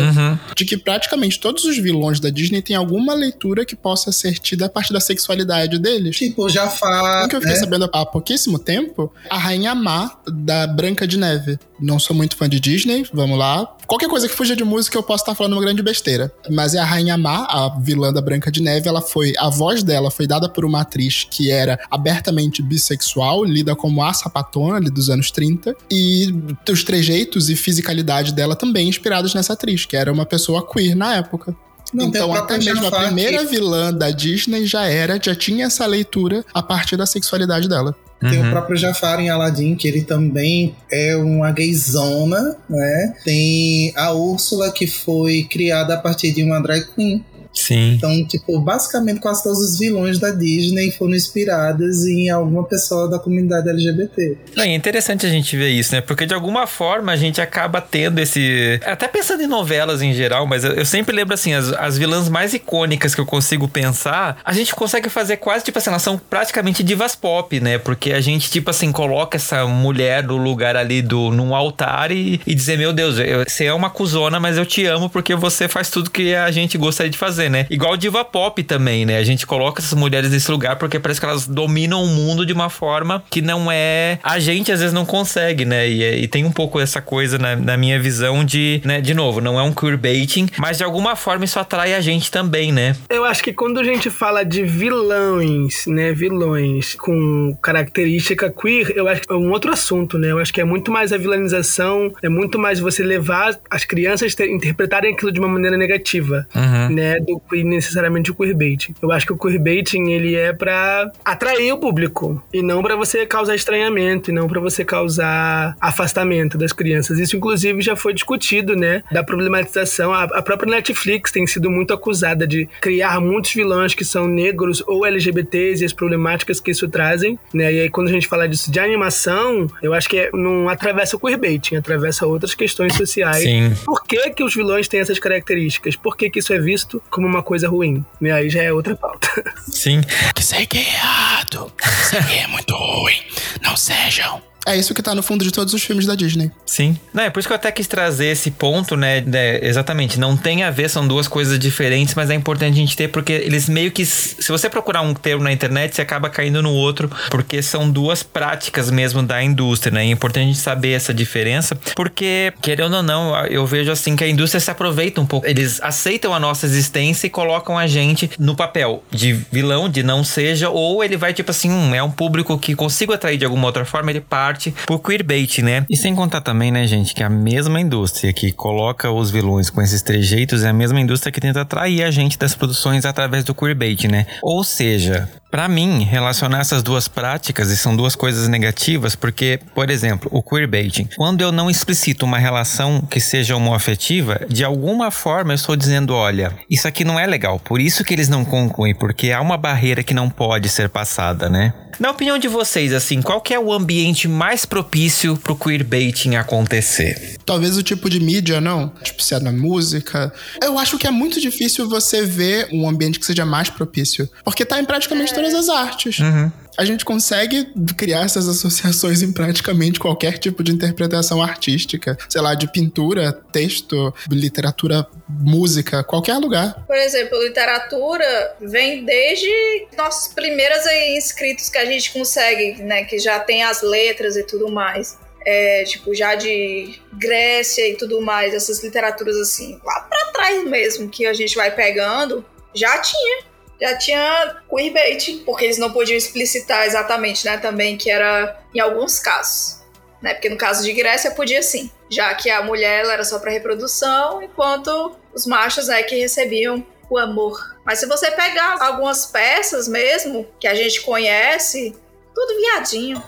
de que praticamente todos os vilões da Disney têm alguma leitura que possa ser tida a partir da sexualidade deles. Tipo, Jafar. O que eu fiquei né? sabendo há pouquíssimo tempo, a Rainha Má, da Branca de Neve. Não sou muito fã de Disney, vamos lá. Qualquer coisa que fuja de música eu posso estar falando uma grande besteira. Mas é a Rainha Má, a vilã da Branca de Neve, ela foi. A voz dela foi dada por uma atriz que era abertamente bissexual, lida como a sapatona ali dos anos 30. E os trejeitos e fisicalidade dela também inspirados nessa atriz, que era uma pessoa queer na época. Não, então, até mesmo a primeira que- vilã da Disney já era, já tinha essa leitura a partir da sexualidade dela. Tem Uhum. o próprio Jafar em Aladdin, que ele também é uma gayzona, né? Tem a Úrsula, que foi criada a partir de uma drag queen. Sim. Então, tipo, basicamente quase todos os vilões da Disney foram inspirados em alguma pessoa da comunidade LGBT. Não, é interessante a gente ver isso, né? Porque de alguma forma a gente acaba tendo esse. Até pensando em novelas em geral, mas eu, eu sempre lembro assim, as, as vilãs mais icônicas que eu consigo pensar, a gente consegue fazer quase, tipo assim, elas são praticamente divas pop, né? Porque a gente, tipo assim, coloca essa mulher no lugar ali do num altar e, e dizer, meu Deus, eu- você é uma cuzona, mas eu te amo porque você faz tudo que a gente gostaria de fazer. Fazer, né? Igual diva pop também, né? A gente coloca essas mulheres nesse lugar porque parece que elas dominam o mundo de uma forma que não é. A gente às vezes não consegue, né? E, e tem um pouco essa coisa na, na, minha visão de, né? De novo, não é um queerbaiting, mas de alguma forma isso atrai a gente também, né? Eu acho que quando a gente fala de vilões, né? Vilões com característica queer, eu acho que é um outro assunto, né? Eu acho que é muito mais a vilanização, é muito mais você levar as crianças a interpretarem aquilo de uma maneira negativa, uhum. né? Que necessariamente o queerbaiting. Eu acho que o queerbaiting, ele é para atrair o público e não para você causar estranhamento e não para você causar afastamento das crianças. Isso, inclusive, já foi discutido, né? Da problematização. A, a própria Netflix tem sido muito acusada de criar muitos vilões que são negros ou LGBTs e as problemáticas que isso trazem, né? E aí, quando a gente fala disso de animação, eu acho que é, não atravessa o queerbaiting, atravessa outras questões sociais. Sim. Por que, que os vilões têm essas características? Por que, que isso é visto como uma coisa ruim? E aí já é outra pauta. Sim. Que isso é errado. Isso é muito ruim. Não sejam. É isso que tá no fundo de todos os filmes da Disney. Sim. Não, é por isso que eu até quis trazer esse ponto, né? né exatamente. Não tem a ver, são duas coisas diferentes, mas é importante a gente ter, porque eles meio que. Se você procurar um termo na internet, você acaba caindo no outro, porque são duas práticas mesmo da indústria, né? É importante a gente saber essa diferença, porque, querendo ou não, eu vejo assim que a indústria se aproveita um pouco. Eles aceitam a nossa existência e colocam a gente no papel de vilão, de não seja, ou ele vai tipo assim, hum, é um público que consigo atrair de alguma outra forma, ele parte parte por queerbait, né? E sem contar também, né, gente, que a mesma indústria que coloca os vilões com esses trejeitos é a mesma indústria que tenta atrair a gente das produções através do queerbait, né? Ou seja, para mim, relacionar essas duas práticas, e são duas coisas negativas, porque, por exemplo, o queerbaiting, quando eu não explicito uma relação que seja homoafetiva, de alguma forma eu estou dizendo, olha, isso aqui não é legal, por isso que eles não concluem, porque há uma barreira que não pode ser passada, né? Na opinião de vocês, assim, qual que é o ambiente mais propício pro queerbaiting acontecer? Talvez o tipo de mídia, não? Tipo, se é na música. Eu acho que é muito difícil você ver um ambiente que seja mais propício. Porque tá em praticamente todas as artes. Uhum a gente consegue criar essas associações em praticamente qualquer tipo de interpretação artística, sei lá, de pintura, texto, literatura, música, qualquer lugar. Por exemplo, literatura vem desde nossos primeiros inscritos que a gente consegue, né, que já tem as letras e tudo mais. É, tipo, já de Grécia e tudo mais, essas literaturas assim, lá para trás mesmo, que a gente vai pegando, já tinha já tinha queerbait, porque eles não podiam explicitar exatamente, né, também que era em alguns casos, né? Porque no caso de Grécia podia sim, já que a mulher era só para reprodução, enquanto os machos é que recebiam o amor. Mas se você pegar algumas peças mesmo que a gente conhece, tudo viadinho.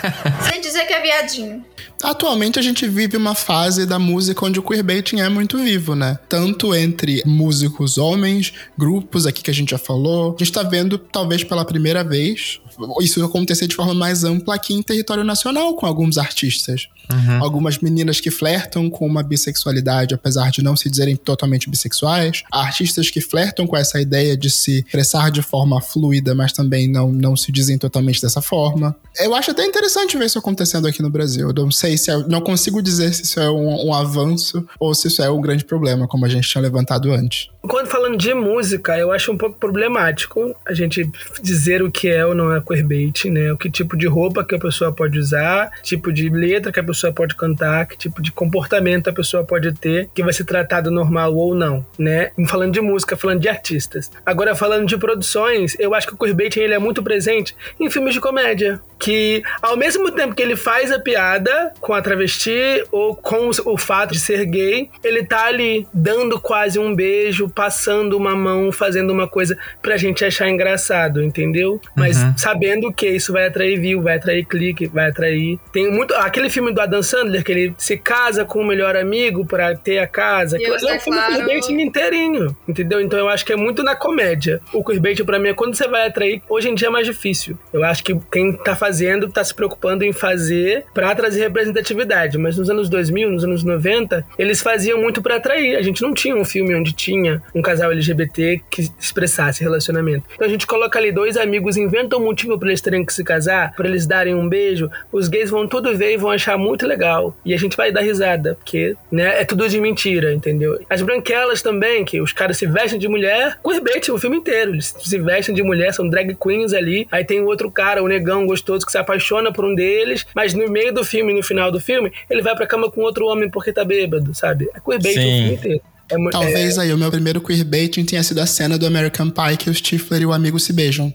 [LAUGHS] Sem dizer que é viadinho. Atualmente a gente vive uma fase da música onde o queerbaiting é muito vivo, né? Tanto entre músicos homens, grupos aqui que a gente já falou. A gente tá vendo, talvez pela primeira vez, isso acontecer de forma mais ampla aqui em território nacional com alguns artistas. Uhum. Algumas meninas que flertam com uma bissexualidade, apesar de não se dizerem totalmente bissexuais. Artistas que flertam com essa ideia de se expressar de forma fluida, mas também não, não se dizem totalmente dessa forma. Eu acho até interessante ver isso acontecendo aqui no Brasil. Eu não sei se é, não consigo dizer se isso é um, um avanço ou se isso é um grande problema, como a gente tinha levantado antes. Quando falando de música, eu acho um pouco problemático a gente dizer o que é ou não é queerbait, né? O que tipo de roupa que a pessoa pode usar, tipo de letra que a pessoa pode cantar, que tipo de comportamento a pessoa pode ter, que vai ser tratado normal ou não, né? Falando de música, falando de artistas. Agora, falando de produções, eu acho que o queerbait ele é muito presente em filmes de comédia, que ao mesmo tempo que ele faz a piada com a travesti ou com o fato de ser gay, ele tá ali dando quase um beijo, passando uma mão, fazendo uma coisa pra gente achar engraçado, entendeu? Mas uhum. sabendo que isso vai atrair view, vai atrair clique, vai atrair. Tem muito. Aquele filme do Adam Sandler, que ele se casa com o melhor amigo pra ter a casa. E é um filme claro... queerbait inteirinho, entendeu? Então eu acho que é muito na comédia. O queerbait pra mim é quando você vai atrair. Hoje em dia é mais difícil. Eu acho que quem tá fazendo fazendo, tá se preocupando em fazer para trazer representatividade. Mas nos anos 2000, nos anos 90, eles faziam muito para atrair. A gente não tinha um filme onde tinha um casal LGBT que expressasse relacionamento. Então a gente coloca ali dois amigos, inventam um motivo para eles terem que se casar, para eles darem um beijo. Os gays vão tudo ver e vão achar muito legal. E a gente vai dar risada, porque né, é tudo de mentira, entendeu? As branquelas também, que os caras se vestem de mulher, queerbait o filme inteiro. Eles se vestem de mulher, são drag queens ali. Aí tem o outro cara, o negão gostoso, que se apaixona por um deles, mas no meio do filme, no final do filme, ele vai pra cama com outro homem porque tá bêbado, sabe? É queerbait o filme inteiro. É, Talvez é... aí o meu primeiro queerbaiting tenha sido a cena do American Pie que o Stifler e o amigo se beijam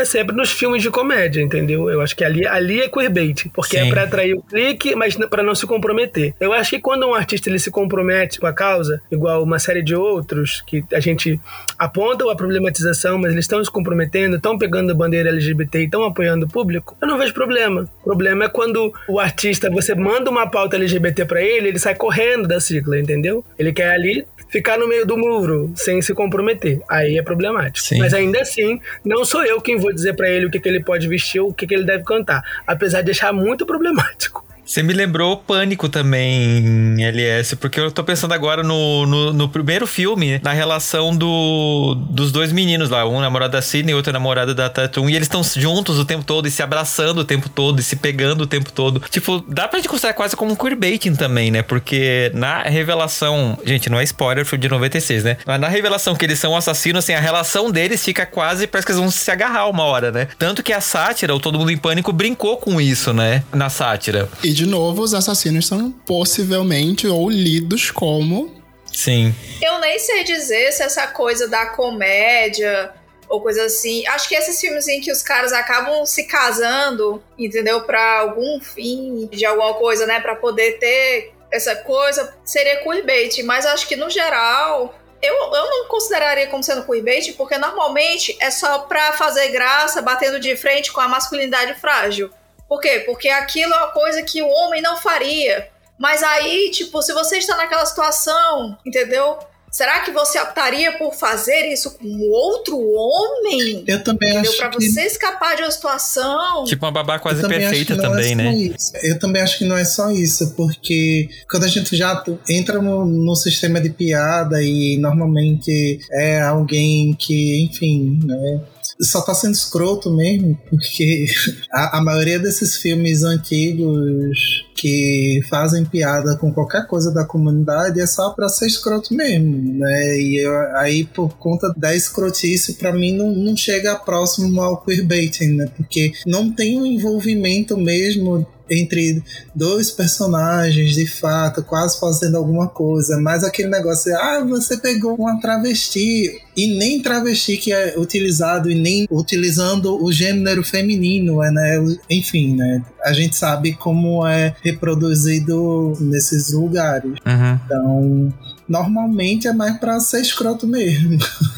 é sempre nos filmes de comédia, entendeu? Eu acho que ali, ali é queerbait, porque é Sim. é para atrair o clique, mas para não se comprometer. Eu acho que quando um artista ele se compromete com a causa, igual uma série de outros que a gente aponta a problematização, mas eles estão se comprometendo, estão pegando a bandeira LGBT e estão apoiando o público, eu não vejo problema. O problema é quando o artista, você manda uma pauta LGBT para ele, ele sai correndo da sigla, entendeu? Ele quer ali ficar no meio do muro sem se comprometer. Aí é problemático. Sim. Mas ainda assim, não sou eu quem vou dizer para ele o que, que ele pode vestir ou o que, que ele deve cantar. Apesar de achar muito problemático. Você me lembrou Pânico também, LS, porque eu tô pensando agora no, no, no, primeiro filme, na relação do, dos dois meninos lá, um namorado da Sidney e outro namorado da Tatum, e eles estão juntos o tempo todo e se abraçando o tempo todo e se pegando o tempo todo. Tipo, dá pra gente considerar quase como um queerbaiting também, né? Porque na revelação, gente, não é spoiler, foi de 96, né? Mas na revelação que eles são assassinos, assim, a relação deles fica quase, parece que eles vão se agarrar uma hora, né? Tanto que a sátira, o Todo Mundo em Pânico, brincou com isso, né? Na sátira. E de novo, os assassinos são possivelmente ou lidos como. Sim. Eu nem sei dizer se essa coisa da comédia ou coisa assim. Acho que esses filmes em que os caras acabam se casando, entendeu? Para algum fim de alguma coisa, né? Para poder ter essa coisa, seria queerbait. Mas acho que no geral. Eu, eu não consideraria como sendo queerbait, porque normalmente é só pra fazer graça, batendo de frente com a masculinidade frágil. Por quê? Porque aquilo é uma coisa que o homem não faria. Mas aí, tipo, se você está naquela situação, entendeu? Será que você optaria por fazer isso com outro homem? Eu também entendeu? acho pra que... você escapar de uma situação. Tipo uma babá quase perfeita também, é né? Isso. Eu também acho que não é só isso, porque quando a gente já entra no, no sistema de piada e normalmente é alguém que, enfim, né? Só tá sendo escroto mesmo, porque a, a maioria desses filmes antigos que fazem piada com qualquer coisa da comunidade é só pra ser escroto mesmo, né? E eu, aí, por conta da escrotice, pra mim não, não chega próximo ao queerbaiting, né? Porque não tem um envolvimento mesmo entre dois personagens de fato, quase fazendo alguma coisa, mas aquele negócio, ah, você pegou uma travesti, e nem travesti que é utilizado, e nem utilizando o gênero feminino, é, né? Enfim, né? A gente sabe como é reproduzido nesses lugares. Uhum. Então, normalmente é mais pra ser escroto mesmo. [LAUGHS]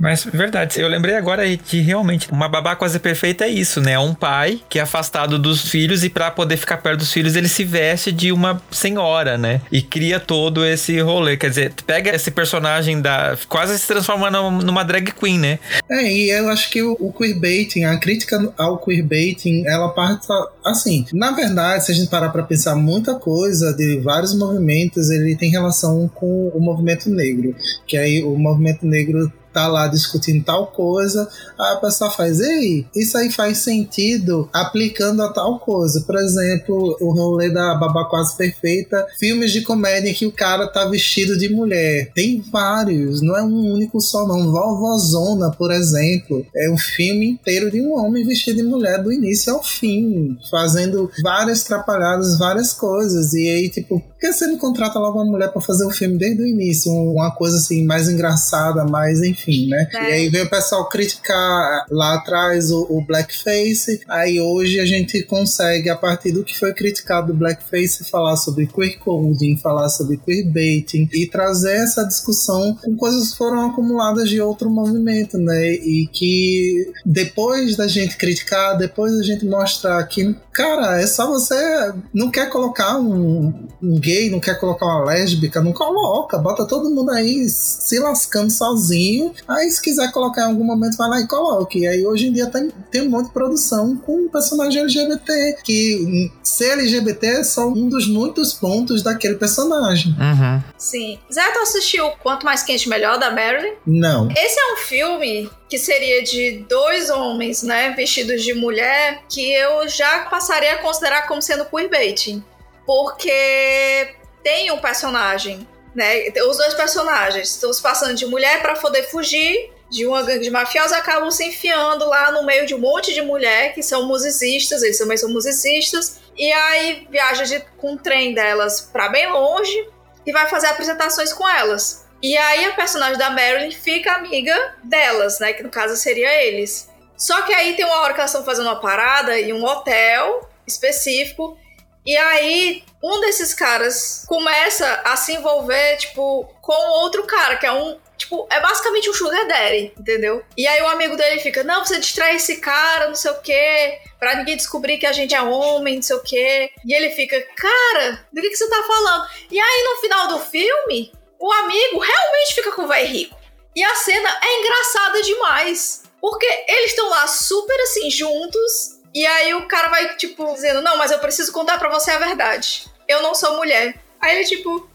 Mas verdade, eu lembrei agora que realmente uma babá quase perfeita é isso, né? Um pai que é afastado dos filhos e para poder ficar perto dos filhos ele se veste de uma senhora, né? E cria todo esse rolê. Quer dizer, pega esse personagem da. quase se transforma numa drag queen, né? É, e eu acho que o, queerbaiting, a crítica ao queerbaiting, ela parte assim. Na verdade, se a gente parar pra pensar muita coisa de vários movimentos, ele tem relação com o movimento negro. Que aí o movimento negro tá lá discutindo tal coisa, a pessoa faz, ei, isso aí faz sentido aplicando a tal coisa. Por exemplo, o rolê da Babá Quase Perfeita, filmes de comédia que o cara tá vestido de mulher. Tem vários, não é um único só não. Vovozona, por exemplo, é um filme inteiro de um homem vestido de mulher do início ao fim, fazendo várias trapalhadas, várias coisas. E aí, tipo, que você não contrata logo uma mulher para fazer o filme desde o início? Uma coisa assim, mais engraçada, mais, enfim enfim, né? É. E aí veio o pessoal criticar lá atrás o, o, blackface, aí hoje a gente consegue, a partir do que foi criticado do blackface, falar sobre queer coding, falar sobre queerbaiting e trazer essa discussão com coisas que foram acumuladas de outro movimento, né? E que depois da gente criticar, depois da gente mostrar que Cara, é só você. Não quer colocar um, um gay, não quer colocar uma lésbica, não coloca. Bota todo mundo aí se lascando sozinho. Aí, se quiser colocar em algum momento, vai lá e coloque. E aí, hoje em dia, tem, tem um monte de produção com personagem LGBT. Que ser LGBT é só um dos muitos pontos daquele personagem. Uhum. Sim. Zé, tu assistiu Quanto Mais Quente Melhor, da Marilyn? Não. Esse é um filme que seria de dois homens, né, vestidos de mulher, que eu já passaria a considerar como sendo queerbaiting. Porque tem um personagem, né, os dois personagens estão se passando de mulher para poder fugir de uma gangue de mafiosos acabam se enfiando lá no meio de um monte de mulher que são musicistas, eles também são musicistas, e aí viaja de, com um trem delas para bem longe e vai fazer apresentações com elas. E aí a personagem da Marilyn fica amiga delas, né? Que no caso seria eles. Só que aí tem uma hora que elas estão fazendo uma parada em um hotel específico. E aí um desses caras começa a se envolver, tipo, com outro cara, que é um. Tipo, é basicamente um sugar daddy, entendeu? E aí o amigo dele fica, não, você distrai esse cara, não sei o quê, pra ninguém descobrir que a gente é homem, não sei o quê. E ele fica, cara, do que, que você tá falando? E aí no final do filme, o amigo realmente fica com o velho rico. E a cena é engraçada demais. Porque eles estão lá super assim, juntos. E aí o cara vai, tipo, dizendo: Não, mas eu preciso contar pra você a verdade. Eu não sou mulher. Aí ele, tipo.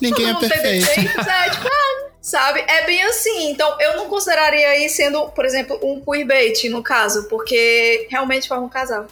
Ninguém é perfeito. defeitos, é, tipo, ah, sabe? É bem assim. Então, eu não consideraria aí sendo, por exemplo, um queerbait, no caso, porque realmente foi um casal.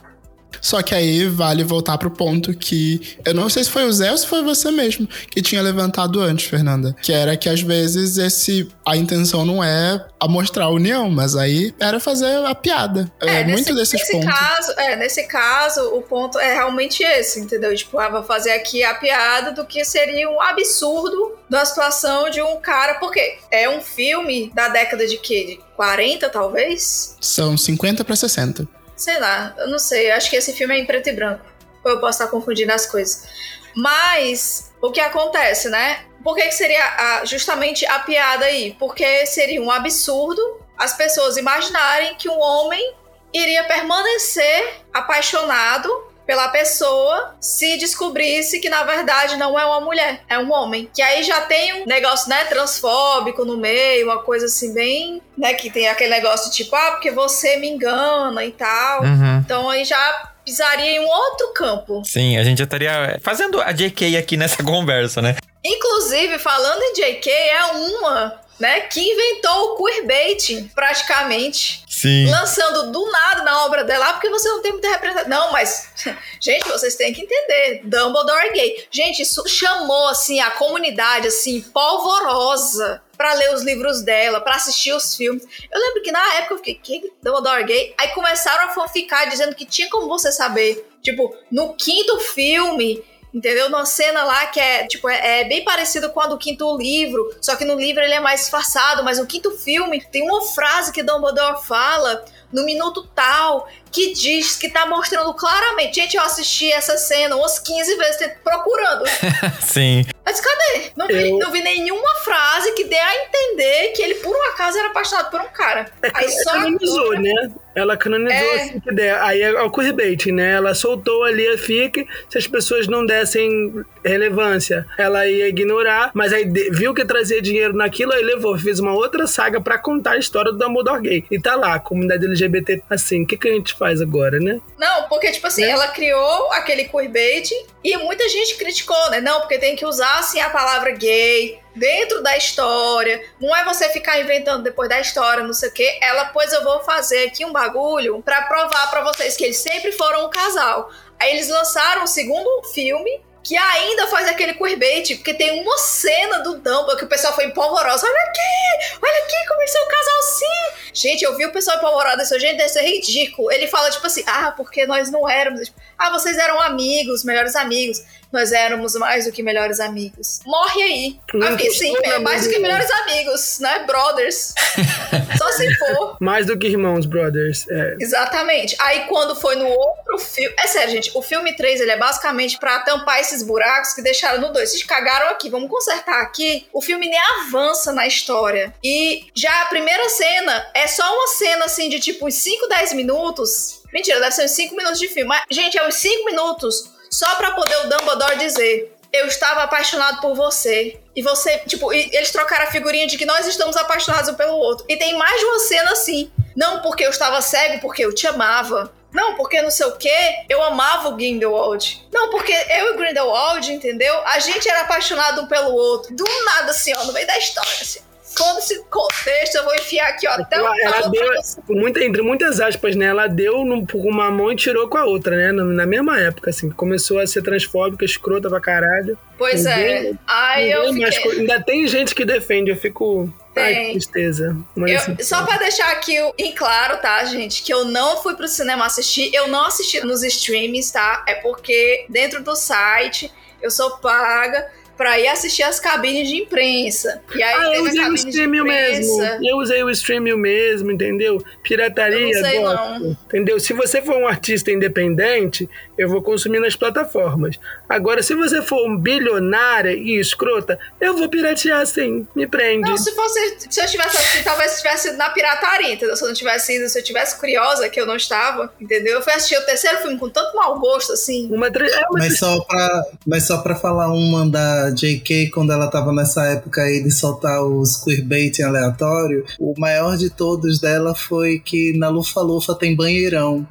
Só que aí vale voltar pro ponto que. Eu não sei se foi o Zé ou se foi você mesmo que tinha levantado antes, Fernanda. Que era que às vezes esse. A intenção não é a mostrar a união, mas aí era fazer a piada. É, muito nesse, desses nesse pontos. Caso, é, nesse caso, o ponto é realmente esse, entendeu? Tipo, ah, vou fazer aqui a piada do que seria um absurdo da situação de um cara. Porque é um filme da década de quê? De 40, talvez? São 50 para 60. Sei lá, eu não sei. Eu acho que esse filme é em preto e branco. Ou eu posso estar confundindo as coisas. Mas o que acontece, né? Por que, que seria a- justamente a piada aí? Porque seria um absurdo as pessoas imaginarem que um homem iria permanecer apaixonado pela pessoa se descobrisse que na verdade não é uma mulher, é um homem. Que aí já tem um negócio, né, transfóbico no meio, uma coisa assim bem, né, que tem aquele negócio tipo, ah, porque você me engana e tal. Uhum. Então aí já pisaria em um outro campo. Sim, a gente já estaria fazendo a JK aqui nessa [LAUGHS] conversa, né? Inclusive, falando em JK, é uma, né, que inventou o queerbaiting, praticamente. Sim. Lançando do nada na obra dela, porque você não tem muita representação. Não, mas, [LAUGHS] gente, vocês têm que entender. Dumbledore é gay. Gente, isso chamou, assim, a comunidade, assim, polvorosa pra ler os livros dela, pra assistir os filmes. Eu lembro que na época eu fiquei, que Dumbledore é gay? Aí começaram a fanficar dizendo que tinha como você saber. Tipo, no quinto filme, Entendeu? Numa cena lá que é, tipo, é, é bem parecido com a do quinto livro, só que no livro ele é mais disfarçado, mas no quinto filme tem uma frase que Dumbledore fala no minuto tal, que diz que tá mostrando claramente. Gente, eu assisti essa cena umas 15 vezes procurando. [LAUGHS] Sim. Mas cadê? Não vi, Eu- não vi nenhuma frase que dê a entender que ele, por um acaso, era apaixonado por um cara. Aí só canonizou, agora- né? Ela canonizou É. assim que der. Aí é o queerbait, né? Ela soltou ali a fic, se as pessoas não dessem relevância, ela ia ignorar, mas aí viu que trazia dinheiro naquilo, aí levou, fez uma outra saga pra contar a história do Dumbledore gay. E tá lá, a comunidade LGBT assim, o que, que a gente faz agora, né? Não, porque, tipo assim, ela criou aquele queerbait e muita gente criticou, né? Não, porque tem que usar, assim, a palavra gay dentro da história. Não é você ficar inventando depois da história, não sei o quê. Ela, pois eu vou fazer aqui um bagulho pra provar pra vocês que eles sempre foram um casal. Aí eles lançaram o segundo filme, que ainda faz aquele queerbait, porque tem uma cena do Dumbledore que o pessoal foi empolvoroso. Olha aqui, olha aqui, começou o casal sim. Gente, eu vi o pessoal empolvorado desse gente, deve ser ridículo. Ele fala tipo assim, ah, porque nós não éramos. Ah, vocês eram amigos, melhores amigos. Nós éramos mais do que melhores amigos. Morre aí. Ah, sim, é mais do que Bruno? melhores amigos, né? Brothers. [LAUGHS] Só se for. Mais do que irmãos, brothers. É. Exatamente. Aí quando foi no outro filme. É sério, gente. O filme 3 ele é basicamente pra tampar esses buracos que deixaram no 2. Vocês cagaram aqui, vamos consertar aqui. O filme nem avança na história. E já a primeira cena é só uma cena assim de tipo uns 5, 10 minutos. Mentira, deve ser uns 5 minutos de filme. Mas, gente, é uns 5 minutos só pra poder o Dumbledore dizer: Eu estava apaixonado por você. E você, tipo, e eles trocaram a figurinha de que nós estamos apaixonados um pelo outro. E tem mais de uma cena assim. Não porque eu estava cego, porque eu te amava. Não, porque não sei o quê, eu amava o Grindelwald. Não, porque eu e o Grindelwald, entendeu? A gente era apaixonado um pelo outro. Do nada, assim, ó, no meio da história, assim. Todo esse contexto, eu vou enfiar aqui, ó, até o Ela, ela talo deu, muita, entre muitas aspas, né? Ela deu num- com uma mão e tirou com a outra, né? Na, na mesma época, assim. Começou a ser transfóbica, escrota pra caralho. Pois é. Ninguém- Aí eu Ninguém mais fiquei... ainda tem gente que defende, eu fico. Ai, Tem. que tristeza. Eu- decepção. só pra deixar aqui em claro, tá, gente, que eu não fui pro cinema assistir, eu não assisti nos streamings, tá? É porque dentro do site eu sou paga pra ir assistir as cabines de imprensa. E aí Ah, eu usei o streaming mesmo. Eu usei o streaming mesmo, entendeu? Pirataria, Eu não sei, gosto. não. Entendeu? Se você for um artista independente, eu vou consumir nas plataformas. Agora, se você for um bilionária e escrota, eu vou piratear sim. Me prende. Não, se fosse. Se eu tivesse assistido, talvez tivesse ido na pirataria, entendeu? Se eu não tivesse ido, se eu tivesse curiosa, que eu não estava, entendeu? Eu fui assistir o terceiro filme com tanto mau gosto, assim. Uma, tre- é uma Mas só, pra, mas só pra falar uma da JK, quando ela tava nessa época aí de soltar os queerbaiting aleatório, o maior de todos dela foi que na Lufa Lufa tem banheirão.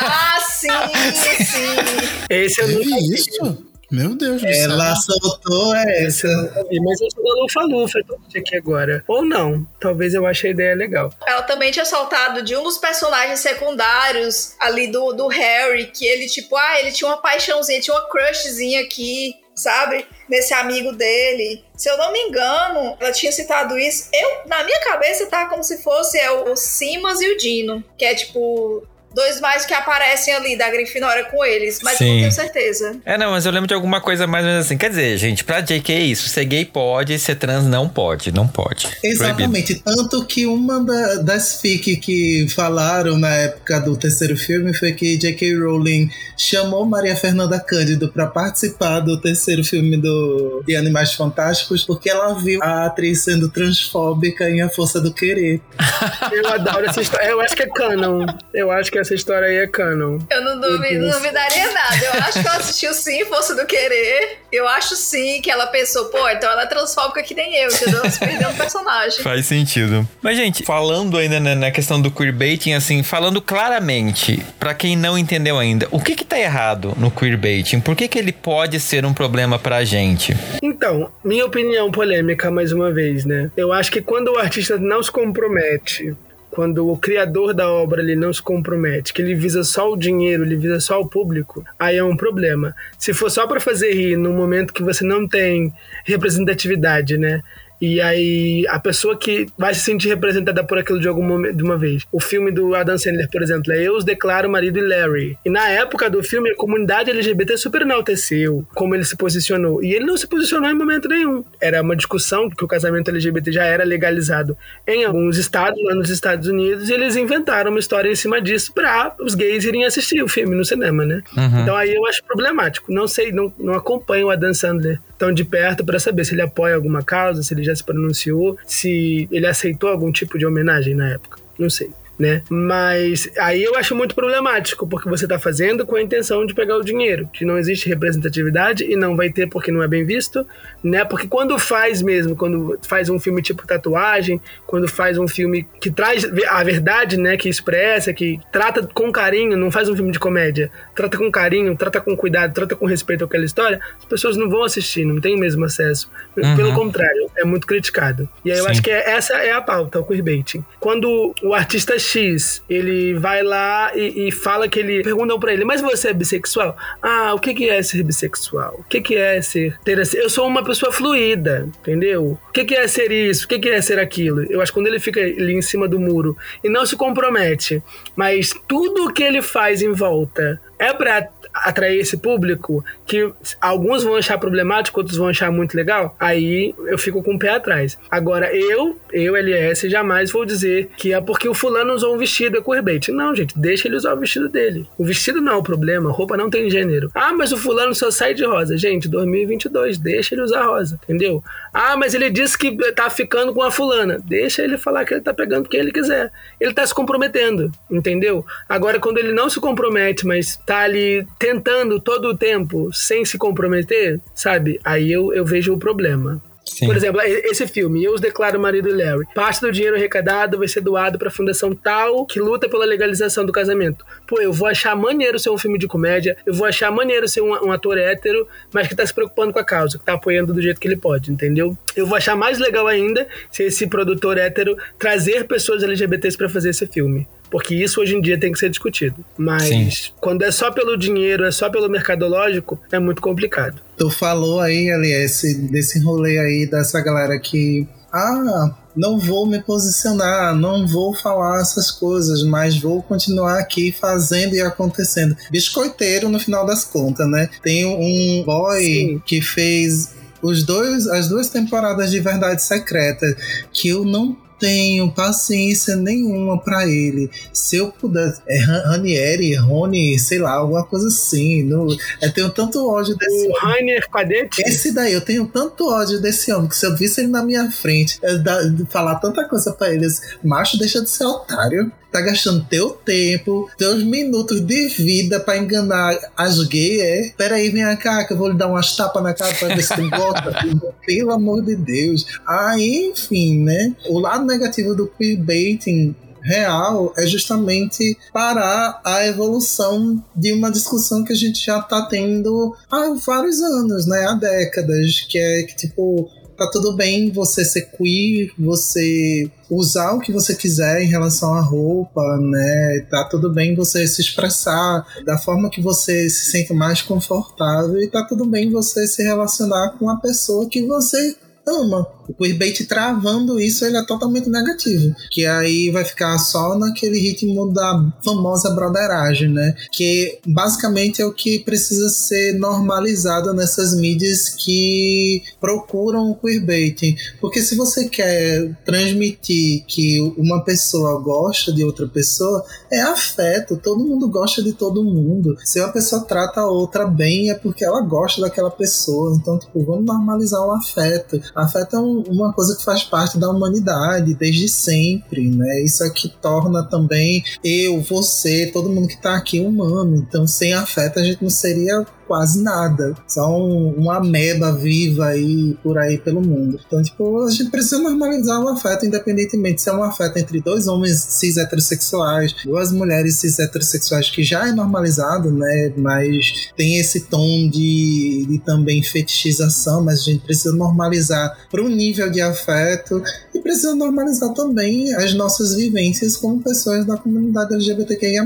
Ah, sim, sim. Esse eu Teve nunca vi. isso? Meu Deus do céu. Ela soltou essa. Mas eu sou da Lufa Lufa, eu tô aqui agora. Ou não. Talvez eu ache a ideia legal. Ela também tinha soltado de um dos personagens secundários ali do, do Harry, que ele, tipo, ah, ele tinha uma paixãozinha, tinha uma crushzinha aqui, sabe? Nesse amigo dele. Se eu não me engano, ela tinha citado isso. Eu, na minha cabeça, tá como se fosse é, o Simas e o Dino, que é tipo. Dois mais que aparecem ali da Grifinória com eles, mas eu não Sim. tenho certeza. É, não, mas eu lembro de alguma coisa mais ou menos assim. Quer dizer, gente, pra JK é isso. Ser gay pode, ser trans não pode. Não pode. Proibido. Exatamente. Tanto que uma da- das fic que falaram na época do terceiro filme foi que J.K. Rowling chamou Maria Fernanda Cândido para participar do terceiro filme do de Animais Fantásticos porque ela viu a atriz sendo transfóbica em A Força do Querer. [LAUGHS] Eu adoro essa história. Eu acho que é canon. Eu acho que essa história aí é canon. Eu não, duvi- não duvidaria nada. Eu acho que ela assistiu sim, Força do Querer. Eu acho sim que ela pensou, pô, então ela é transfóbica que nem eu, entendeu? Ela se perdeu no personagem. [LAUGHS] Faz sentido. Mas, gente, falando ainda na, na questão do queerbaiting, assim, falando claramente, pra quem não entendeu ainda, o que que tá errado no queerbaiting? Por que que ele pode ser um problema pra gente? Então, minha opinião polêmica, mais uma vez, né? Eu acho que quando o artista não se compromete, quando o criador da obra ele não se compromete, que ele visa só o dinheiro, ele visa só o público, aí é um problema. Se for só pra fazer rir no momento que você não tem representatividade, né? E aí, a pessoa que vai se sentir representada por aquilo de algum momento, de uma vez. O filme do Adam Sandler, por exemplo, é Eu os declaro marido e Larry. E na época do filme, a comunidade LGBT super enalteceu como ele se posicionou. E ele não se posicionou em momento nenhum. Era uma discussão que o casamento LGBT já era legalizado em alguns estados, lá nos Estados Unidos, e eles inventaram uma história em cima disso pra os gays irem assistir o filme no cinema, né? Então aí eu acho problemático. Não sei, não, não acompanho o Adam Sandler tão de perto pra saber se ele apoia alguma causa, se ele já se pronunciou, se ele aceitou algum tipo de homenagem na época. Não sei. Né? Mas aí eu acho muito problemático, porque você tá fazendo com a intenção de pegar o dinheiro, que não existe representatividade e não vai ter porque não é bem visto, né? Porque quando faz mesmo, quando faz um filme tipo tatuagem, quando faz um filme que traz a verdade, né, que expressa, que trata com carinho, não faz um filme de comédia, trata com carinho, trata com cuidado, trata com respeito àquela história, as pessoas não vão assistir, não tem o mesmo acesso. Pelo contrário, é muito criticado. E aí eu Sim. acho que é- essa é a pauta, o queerbaiting. Quando o artista X, ele vai lá e, e fala que ele... Perguntam pra ele, mas você é bissexual? Ah, o que que é ser bissexual? O que que é ser... Ter. Eu sou uma pessoa fluida, entendeu? O que que é ser isso? O que que é ser aquilo? Eu acho que quando ele fica ali em cima do muro e não se compromete, mas tudo que ele faz em volta é pra atrair esse público, que alguns vão achar problemático, outros vão achar muito legal, aí eu fico com o pé atrás. Agora, eu, eu, LS, jamais vou dizer que é porque o fulano usou um vestido, é queerbait. Não, gente, deixa ele usar o vestido dele. O vestido não é o problema, roupa não tem gênero. Ah, mas o fulano só sai de rosa. Gente, 2022, deixa ele usar rosa, entendeu? Ah, mas ele disse que tá ficando com a fulana. Deixa ele falar que ele tá pegando quem ele quiser. Ele tá se comprometendo, entendeu? Agora, quando ele não se compromete, mas tá ali tentando todo o tempo sem se comprometer, sabe? Aí eu, eu vejo o problema. Sim. Por exemplo, esse filme, Eu os declaro marido e Larry. Parte do dinheiro arrecadado vai ser doado para a fundação tal que luta pela legalização do casamento. Pô, eu vou achar maneiro ser um filme de comédia, eu vou achar maneiro ser um, um ator hétero, mas que tá se preocupando com a causa, que tá apoiando do jeito que ele pode, entendeu? Eu vou achar mais legal ainda se esse produtor hétero trazer pessoas LGBTs para fazer esse filme porque isso hoje em dia tem que ser discutido. Mas Sim. quando é só pelo dinheiro, é só pelo mercadológico, é muito complicado. Tu falou aí, aliás, desse rolê aí dessa galera que. Ah, não vou me posicionar, não vou falar essas coisas, mas vou continuar aqui fazendo e acontecendo. Biscoiteiro no final das contas, né? Tem um boy Sim. que fez os dois, as duas temporadas de Verdade Secreta que eu não tenho paciência nenhuma para ele. Se eu pudesse. É Ranieri, Rony, sei lá, alguma coisa assim. No, eu tenho tanto ódio desse o homem. Rainer Cadete? Esse daí, eu tenho tanto ódio desse homem que se eu visse ele na minha frente, eu da, falar tanta coisa para eles, macho, deixa de ser otário tá gastando teu tempo, teus minutos de vida para enganar as gays, é? Peraí, vem cá que eu vou lhe dar umas tapas na cara pra ver se tu gosta. [LAUGHS] Pelo amor de Deus. Aí, enfim, né? O lado negativo do queerbaiting real é justamente parar a evolução de uma discussão que a gente já está tendo há vários anos, né? Há décadas, que é que tipo tá tudo bem você ser queer, você usar o que você quiser em relação à roupa, né? Tá tudo bem você se expressar da forma que você se sente mais confortável e tá tudo bem você se relacionar com a pessoa que você ama. O queerbait travando isso, ele é totalmente negativo. Que aí vai ficar só naquele ritmo da famosa broderagem, né? Que basicamente é o que precisa ser normalizado nessas mídias que procuram o queerbaiting. Porque se você quer transmitir que uma pessoa gosta de outra pessoa, é afeto. Todo mundo gosta de todo mundo. Se uma pessoa trata a outra bem, é porque ela gosta daquela pessoa. Então, tipo, vamos normalizar o afeto. Afeto é um uma coisa que faz parte da humanidade desde sempre, né? Isso é que torna também eu, você, todo mundo que está aqui humano. Então, sem afeto, a gente não seria quase nada. Um, uma ameba viva aí por aí pelo mundo. Então, tipo, a gente precisa normalizar o afeto, independentemente se é um afeto entre dois homens cis heterossexuais, duas mulheres cis heterossexuais, que já é normalizado, né? Mas tem esse tom de, de também fetichização, mas a gente precisa normalizar para um nível de afeto e precisa normalizar também as nossas vivências como pessoas da comunidade LGBTQIA.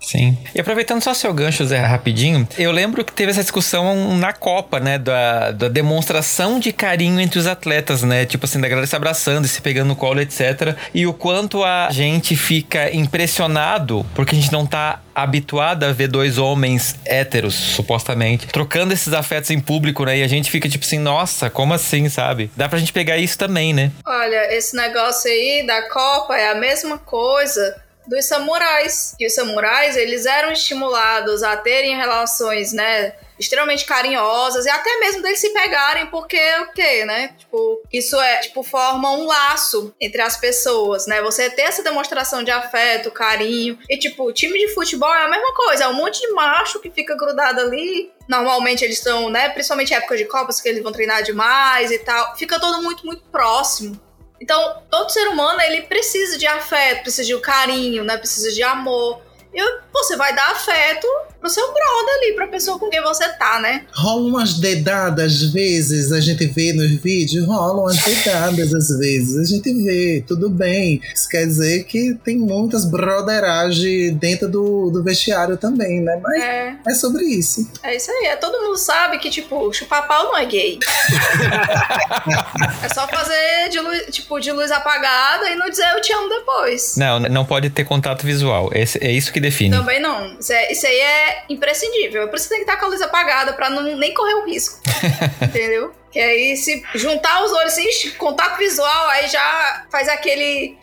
Sim. E aproveitando só seu gancho, Zé, rapidinho, eu lembro que teve essa discussão na Copa, né? Da, da demonstração de carinho entre os atletas, né? Tipo assim, da galera se abraçando e se pegando no colo, etc. E o quanto a gente fica impressionado porque a gente não tá habituado a ver dois homens héteros, supostamente, trocando esses afetos em público, né? E a gente fica tipo assim, nossa, como assim, sabe? Dá pra gente pegar isso também, né? Olha, esse negócio aí da Copa é a mesma coisa dos samurais. Que os samurais, eles eram estimulados a terem relações, né, extremamente carinhosas e até mesmo deles se pegarem porque o quê, né? Tipo, isso é, tipo, forma um laço entre as pessoas, né? Você ter essa demonstração de afeto, carinho e tipo, time de futebol é a mesma coisa, é um monte de macho que fica grudado ali. Normalmente eles estão, né, principalmente em época de copas que eles vão treinar demais e tal. Fica todo muito muito próximo. Então, todo ser humano, ele precisa de afeto, precisa de carinho, né? Precisa de amor. E você vai dar afeto pro seu brother ali, pra pessoa com quem você tá, né? Rola umas dedadas às vezes, a gente vê nos vídeos, rolam umas dedadas às vezes, a gente vê, tudo bem. Isso quer dizer que tem muitas broderagem dentro do, do vestiário também, né? Mas é. é sobre isso. É isso aí, é, todo mundo sabe que, tipo, chupar pau não é gay. [LAUGHS] é só fazer de luz, tipo, de luz apagada e não dizer eu te amo depois. Não, não pode ter contato visual. Esse, é isso que define. Também não. Isso, é, isso aí é é imprescindível. É por isso que tem que estar com a luz apagada, pra não, nem correr o risco. [LAUGHS] entendeu? Que aí, se juntar os olhos, assim, contato visual, aí já faz aquele.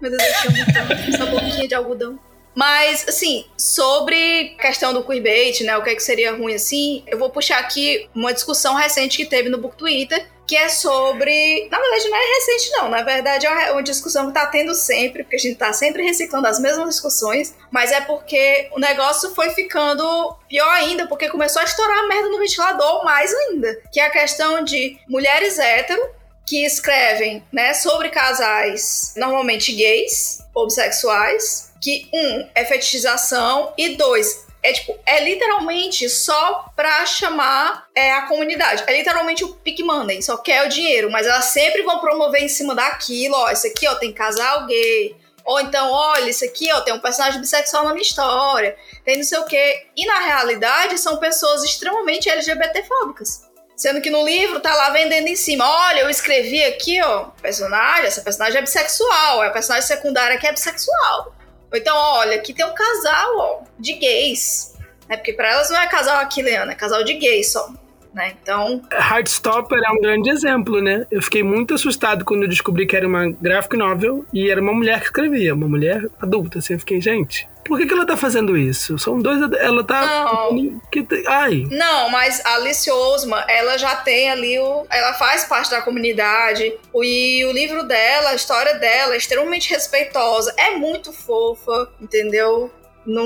Meu Deus, eu tanto essa boquinha de algodão. Mas, assim, sobre a questão do queerbait, né? O que, é que seria ruim assim, eu vou puxar aqui uma discussão recente que teve no Book Twitter, que é sobre. Na verdade, não é recente, não. Na verdade, é uma discussão que tá tendo sempre, porque a gente tá sempre reciclando as mesmas discussões, mas é porque o negócio foi ficando pior ainda, porque começou a estourar a merda no ventilador mais ainda. Que é a questão de mulheres hétero que escrevem, né, sobre casais normalmente gays, homossexuais, que um é fetichização e dois é tipo, é literalmente só pra chamar é, a comunidade. É literalmente o pick money, só quer o dinheiro, mas elas sempre vão promover em cima daquilo, ó, isso aqui, ó, tem casal gay. Ou então, olha, isso aqui, ó, tem um personagem bissexual na minha história, tem não sei o quê. E na realidade, são pessoas extremamente LGBTfóbicas. Sendo que no livro tá lá vendendo em cima. Olha, eu escrevi aqui, ó, personagem, essa personagem é bissexual, é a personagem secundária que é bissexual. Ou então, olha, aqui tem um casal, ó, de gays. Né? Porque para elas não é casal aquiliano, é casal de gays só. Né? Então. Heartstopper é um grande exemplo, né? Eu fiquei muito assustado quando eu descobri que era uma graphic novel e era uma mulher que escrevia, uma mulher adulta. Assim, eu fiquei, gente, por que, que ela tá fazendo isso? São dois. Ela tá. Não. Que, ai. Não, mas a Alice Osma, ela já tem ali o. Ela faz parte da comunidade. E o livro dela, a história dela é extremamente respeitosa. É muito fofa, entendeu? Não.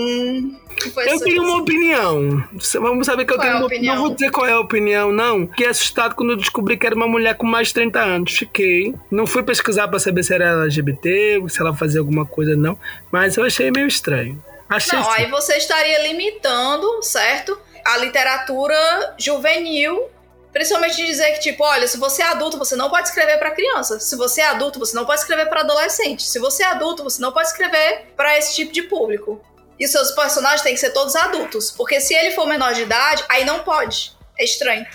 eu tenho uma opinião. Vamos saber que eu qual tenho é uma opinião. Não vou dizer qual é a opinião, não. Fiquei assustado quando eu descobri que era uma mulher com mais de 30 anos. Fiquei. Não fui pesquisar para saber se era LGBT, se ela fazia alguma coisa, não. Mas eu achei meio estranho. Achei Não, aí você estaria limitando, certo? A literatura juvenil. Principalmente de dizer que, tipo, olha, se você é adulto, você não pode escrever para criança. Se você é adulto, você não pode escrever para adolescente. Se você é adulto, você não pode escrever para esse tipo de público. E seus personagens têm que ser todos adultos. Porque se ele for menor de idade, aí não pode. É estranho.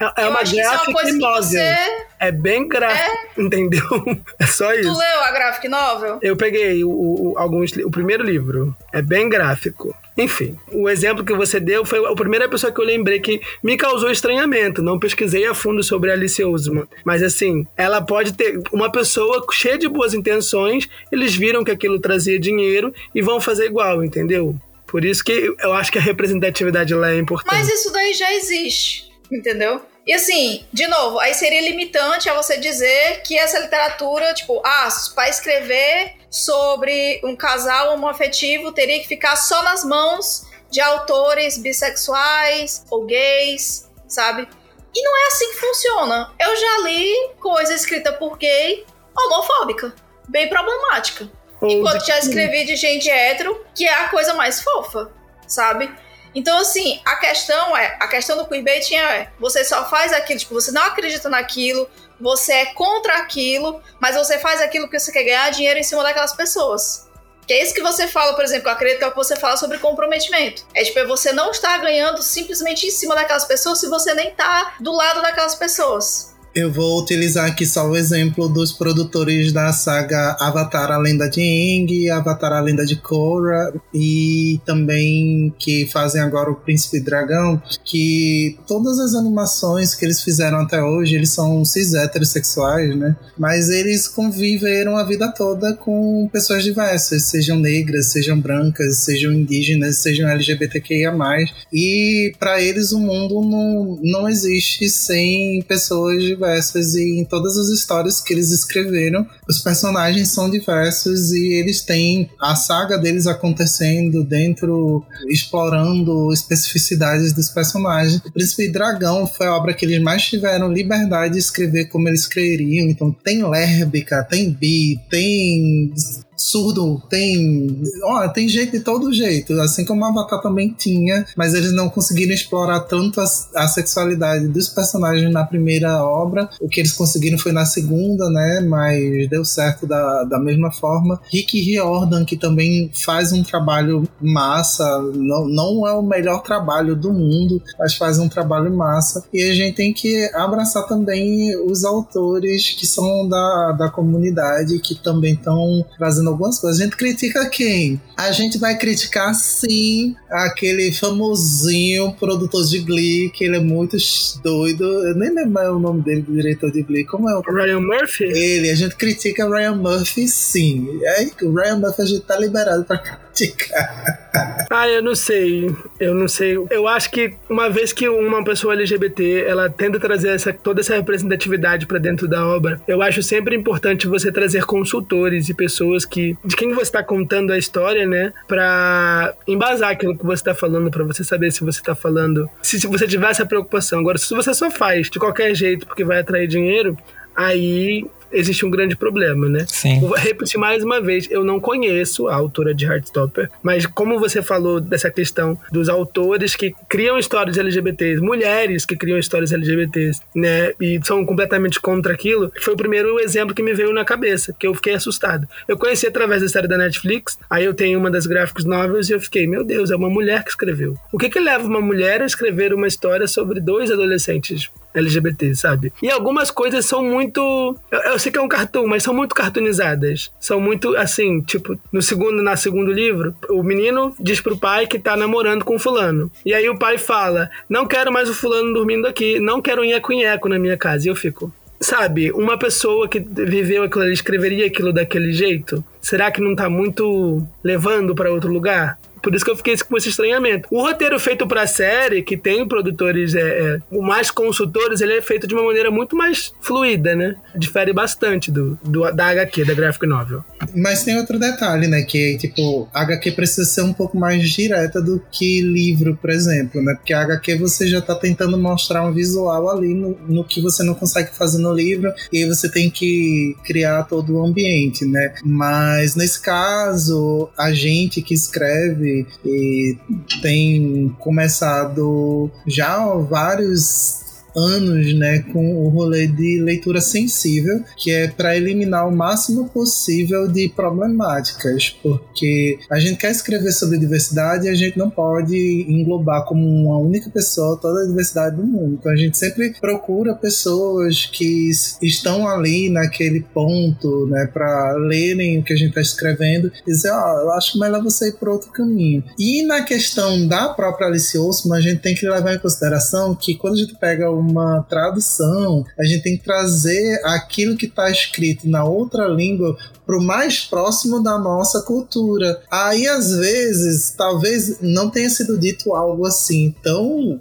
É, é uma isso é uma novel. você. É bem gráfico, entendeu? [LAUGHS] É só Tu isso. leu a graphic novel? Eu peguei o, o- alguns, o primeiro livro. É bem gráfico. Enfim, o exemplo que você deu foi a primeira pessoa que eu lembrei que me causou estranhamento. Não pesquisei a fundo sobre a Alice Ousman. Mas assim, ela pode ter uma pessoa cheia de boas intenções, eles viram que aquilo trazia dinheiro e vão fazer igual, entendeu? Por isso que eu acho que a representatividade lá é importante. Mas isso daí já existe, entendeu? E assim, de novo, aí seria limitante a você dizer que essa literatura, tipo, ah, para escrever sobre um casal homoafetivo teria que ficar só nas mãos de autores bissexuais ou gays, sabe? E não é assim que funciona. Eu já li coisa escrita por gay homofóbica, bem problemática. Enquanto já escrevi de gente hétero, que é a coisa mais fofa, sabe? Então, assim, a questão é, a questão do queerbaiting é, você só faz aquilo, tipo, você não acredita naquilo, você é contra aquilo, mas você faz aquilo porque você quer ganhar dinheiro em cima daquelas pessoas. Que é isso que você fala, por exemplo, eu acredito que é o que você fala sobre comprometimento. É tipo, é você não estar ganhando simplesmente em cima daquelas pessoas se você nem tá do lado daquelas pessoas. Eu vou utilizar aqui só o exemplo dos produtores da saga Avatar A Lenda de Aang, Avatar A Lenda de Korra e também que fazem agora o Príncipe Dragão, que todas as animações que eles fizeram até hoje, eles são cis heterossexuais, né? Mas eles conviveram a vida toda com pessoas diversas, sejam negras, sejam brancas, sejam indígenas, sejam LGBTQIA+. E para eles o mundo não, não existe sem pessoas diversas e em todas as histórias que eles escreveram, os personagens são diversos e eles têm a saga deles acontecendo dentro, explorando especificidades dos personagens. O Príncipe Dragão foi a obra que eles mais tiveram liberdade de escrever como eles queriam. Então tem lérbica, tem bi, tem surdo, tem. Ó, tem jeito de todo jeito, assim como Avatar também tinha, mas eles não conseguiram explorar tanto a, a sexualidade dos personagens na primeira obra. O que eles conseguiram foi na segunda, né? Mas deu certo da, da mesma forma. Rick Riordan, que também faz um trabalho massa, não, não é o melhor trabalho do mundo, mas faz um trabalho massa. E a gente tem que abraçar também os autores que são da, da comunidade, que também estão trazendo algumas coisas. A gente critica quem? A gente vai criticar sim aquele famosinho produtor de Glee, que ele é muito doido. Eu nem lembro mais o nome dele, do diretor de Glee. Como é o Ryan Murphy? Ele, a gente critica Ryan Murphy sim. Aí o Ryan Murphy a gente tá liberado pra criticar. [LAUGHS] Ah, eu não sei. Eu não sei. Eu acho que uma vez que uma pessoa LGBT ela tenta trazer essa, toda essa representatividade para dentro da obra, eu acho sempre importante você trazer consultores e pessoas que de quem você está contando a história, né, para embasar aquilo que você está falando, para você saber se você está falando, se, se você tiver essa preocupação. Agora, se você só faz de qualquer jeito porque vai atrair dinheiro, aí existe um grande problema, né? Sim. Vou repetir mais uma vez, eu não conheço a autora de Heartstopper, mas como você falou dessa questão dos autores que criam histórias LGBTs, mulheres que criam histórias LGBTs, né, e são completamente contra aquilo, foi o primeiro exemplo que me veio na cabeça, que eu fiquei assustado. Eu conheci através da série da Netflix, aí eu tenho uma das gráficos novels e eu fiquei, meu Deus, é uma mulher que escreveu. O que que leva uma mulher a escrever uma história sobre dois adolescentes LGBT, sabe? E algumas coisas são muito. Eu, eu, sei que é um cartoon, mas são muito cartoonizadas. São muito assim, tipo, no segundo, na segundo livro, o menino diz pro pai que tá namorando com o fulano. E aí o pai fala: Não quero mais o fulano dormindo aqui, não quero um nheco-nheco na minha casa. E eu fico. Sabe, uma pessoa que viveu aquilo escreveria aquilo daquele jeito? Será que não tá muito levando para outro lugar? Por isso que eu fiquei com esse estranhamento. O roteiro feito pra série, que tem produtores, é, é, mais consultores, ele é feito de uma maneira muito mais fluida, né? Difere bastante do, do da HQ, da graphic novel. Mas tem outro detalhe, né? Que, tipo, a HQ precisa ser um pouco mais direta do que livro, por exemplo, né? Porque a HQ você já tá tentando mostrar um visual ali no, no que você não consegue fazer no livro, e aí você tem que criar todo o ambiente, né? Mas nesse caso, a gente que escreve e tem começado já vários anos, né, com o rolê de leitura sensível, que é para eliminar o máximo possível de problemáticas, porque a gente quer escrever sobre diversidade e a gente não pode englobar como uma única pessoa toda a diversidade do mundo. Então a gente sempre procura pessoas que estão ali naquele ponto, né, para lerem o que a gente está escrevendo e dizer, ó, oh, eu acho melhor você ir por outro caminho. E na questão da própria Alice Osman, a gente tem que levar em consideração que quando a gente pega o uma tradução, a gente tem que trazer aquilo que está escrito na outra língua para o mais próximo da nossa cultura. Aí, às vezes, talvez não tenha sido dito algo assim tão.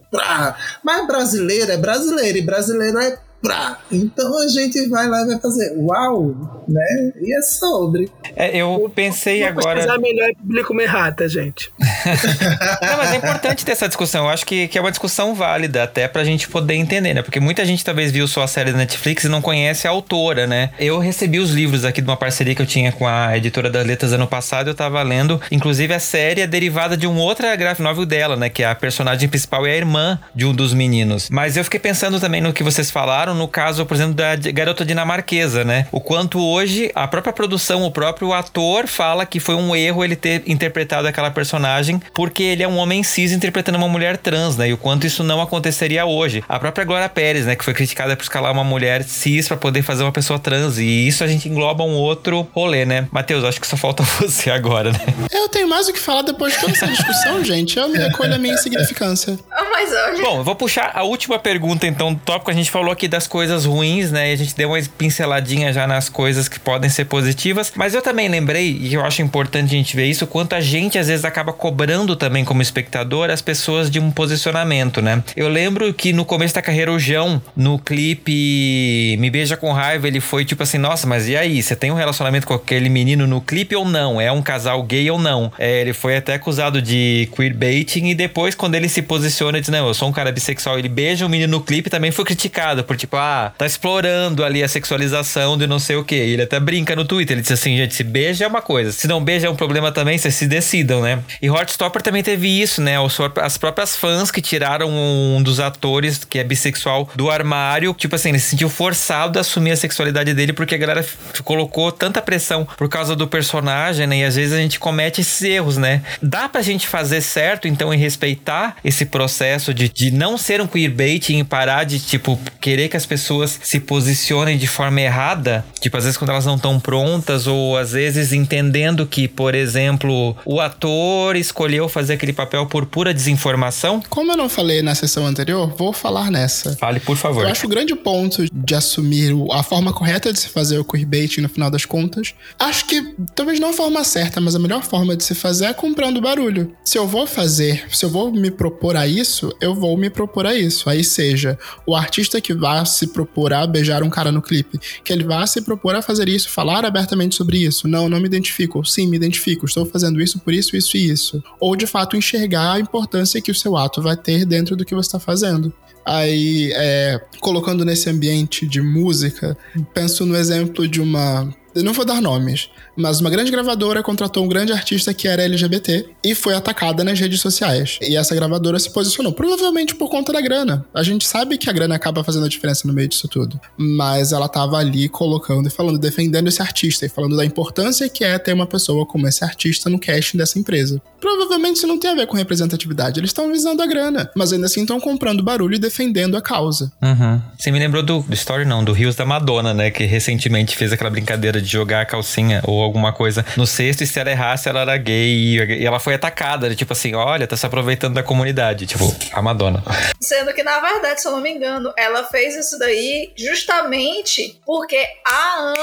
Mas brasileiro é brasileiro e brasileiro é Pra. Então a gente vai lá e vai fazer uau, né? E é sobre. É, eu pensei Vou agora. Vou melhor é público errata, gente. [LAUGHS] Não, mas é importante ter essa discussão. Eu acho que, que é uma discussão válida, até pra gente poder entender, né? Porque muita gente talvez viu só a série da Netflix e não conhece a autora, né? Eu recebi os livros aqui de uma parceria que eu tinha com a editora das letras ano passado. Eu tava lendo, inclusive, a série é derivada de um outra graphic novel dela, né? Que é a personagem principal é a irmã de um dos meninos. Mas eu fiquei pensando também no que vocês falaram no caso, por exemplo, da garota dinamarquesa, né? O quanto hoje a própria produção, o próprio ator fala que foi um erro ele ter interpretado aquela personagem porque ele é um homem cis interpretando uma mulher trans, né? E o quanto isso não aconteceria hoje. A própria Glória Pérez, né? Que foi criticada por escalar uma mulher cis para poder fazer uma pessoa trans. E isso a gente engloba um outro rolê, né? Matheus, acho que só falta [LAUGHS] você agora, né? Eu tenho mais o que falar depois de toda essa discussão, [LAUGHS] gente. Eu me recolho a minha insignificância. Mas olha. Bom, eu vou puxar a última pergunta, então, tópico. A gente falou aqui das coisas ruins, né? E a gente deu uma pinceladinha já nas coisas que podem ser positivas. Mas eu também lembrei, e eu acho importante a gente ver isso, quanto a gente às vezes acaba cobrando também como espectador as pessoas de um posicionamento, né? Eu lembro que no começo da carreira, o João, no clipe Me Beija com Raiva, ele foi tipo assim: nossa, mas e aí? Você tem um relacionamento com aquele menino no clipe ou não? É um casal gay ou não? É, ele foi até acusado de queerbaiting e depois, quando ele se posiciona, diz: não, eu sou um cara bissexual, ele beija o um menino no clipe, também foi criticado por tipo, ah, tá explorando ali a sexualização de não sei o que. Ele até brinca no Twitter, ele diz assim, gente, se beija é uma coisa, se não beija é um problema também, vocês se decidam, né? E Heartstopper também teve isso, né? As próprias fãs que tiraram um dos atores que é bissexual do armário, tipo assim, ele se sentiu forçado a assumir a sexualidade dele porque a galera colocou tanta pressão por causa do personagem, né? E às vezes a gente comete esses erros, né? Dá pra gente fazer certo, então, e respeitar esse processo de, de não ser um queerbaiting e parar de, tipo, querer que as pessoas se posicionem de forma errada, tipo, às vezes quando elas não estão prontas, ou às vezes entendendo que, por exemplo, o ator escolheu fazer aquele papel por pura desinformação? Como eu não falei na sessão anterior, vou falar nessa. Fale, por favor. Eu acho o grande ponto de assumir a forma correta de se fazer o queerbaiting no final das contas. Acho que talvez não a forma certa, mas a melhor forma de se fazer é comprando barulho. Se eu vou fazer, se eu vou me propor a isso, eu vou me propor a isso. Aí seja o artista que vá se propor a beijar um cara no clipe, que ele vá se propor a fazer isso, falar abertamente sobre isso. Não, não me identifico. Sim, me identifico. Estou fazendo isso por isso, isso e isso. Ou de fato enxergar a importância que o seu ato vai ter dentro do que você está fazendo. Aí, é, colocando nesse ambiente de música, penso no exemplo de uma eu não vou dar nomes, mas uma grande gravadora contratou um grande artista que era LGBT e foi atacada nas redes sociais. E essa gravadora se posicionou, provavelmente por conta da grana. A gente sabe que a grana acaba fazendo a diferença no meio disso tudo. Mas ela tava ali colocando e falando, defendendo esse artista e falando da importância que é ter uma pessoa como esse artista no casting dessa empresa. Provavelmente isso não tem a ver com representatividade, eles estão visando a grana, mas ainda assim estão comprando barulho e defendendo a causa. Uhum. Você me lembrou do, do story, não, do Rios da Madonna, né? Que recentemente fez aquela brincadeira de jogar a calcinha ou alguma coisa no cesto e se ela errasse, ela era gay e ela foi atacada. Tipo assim, olha, tá se aproveitando da comunidade. Tipo, a Madonna. Sendo que, na verdade, se eu não me engano, ela fez isso daí justamente porque há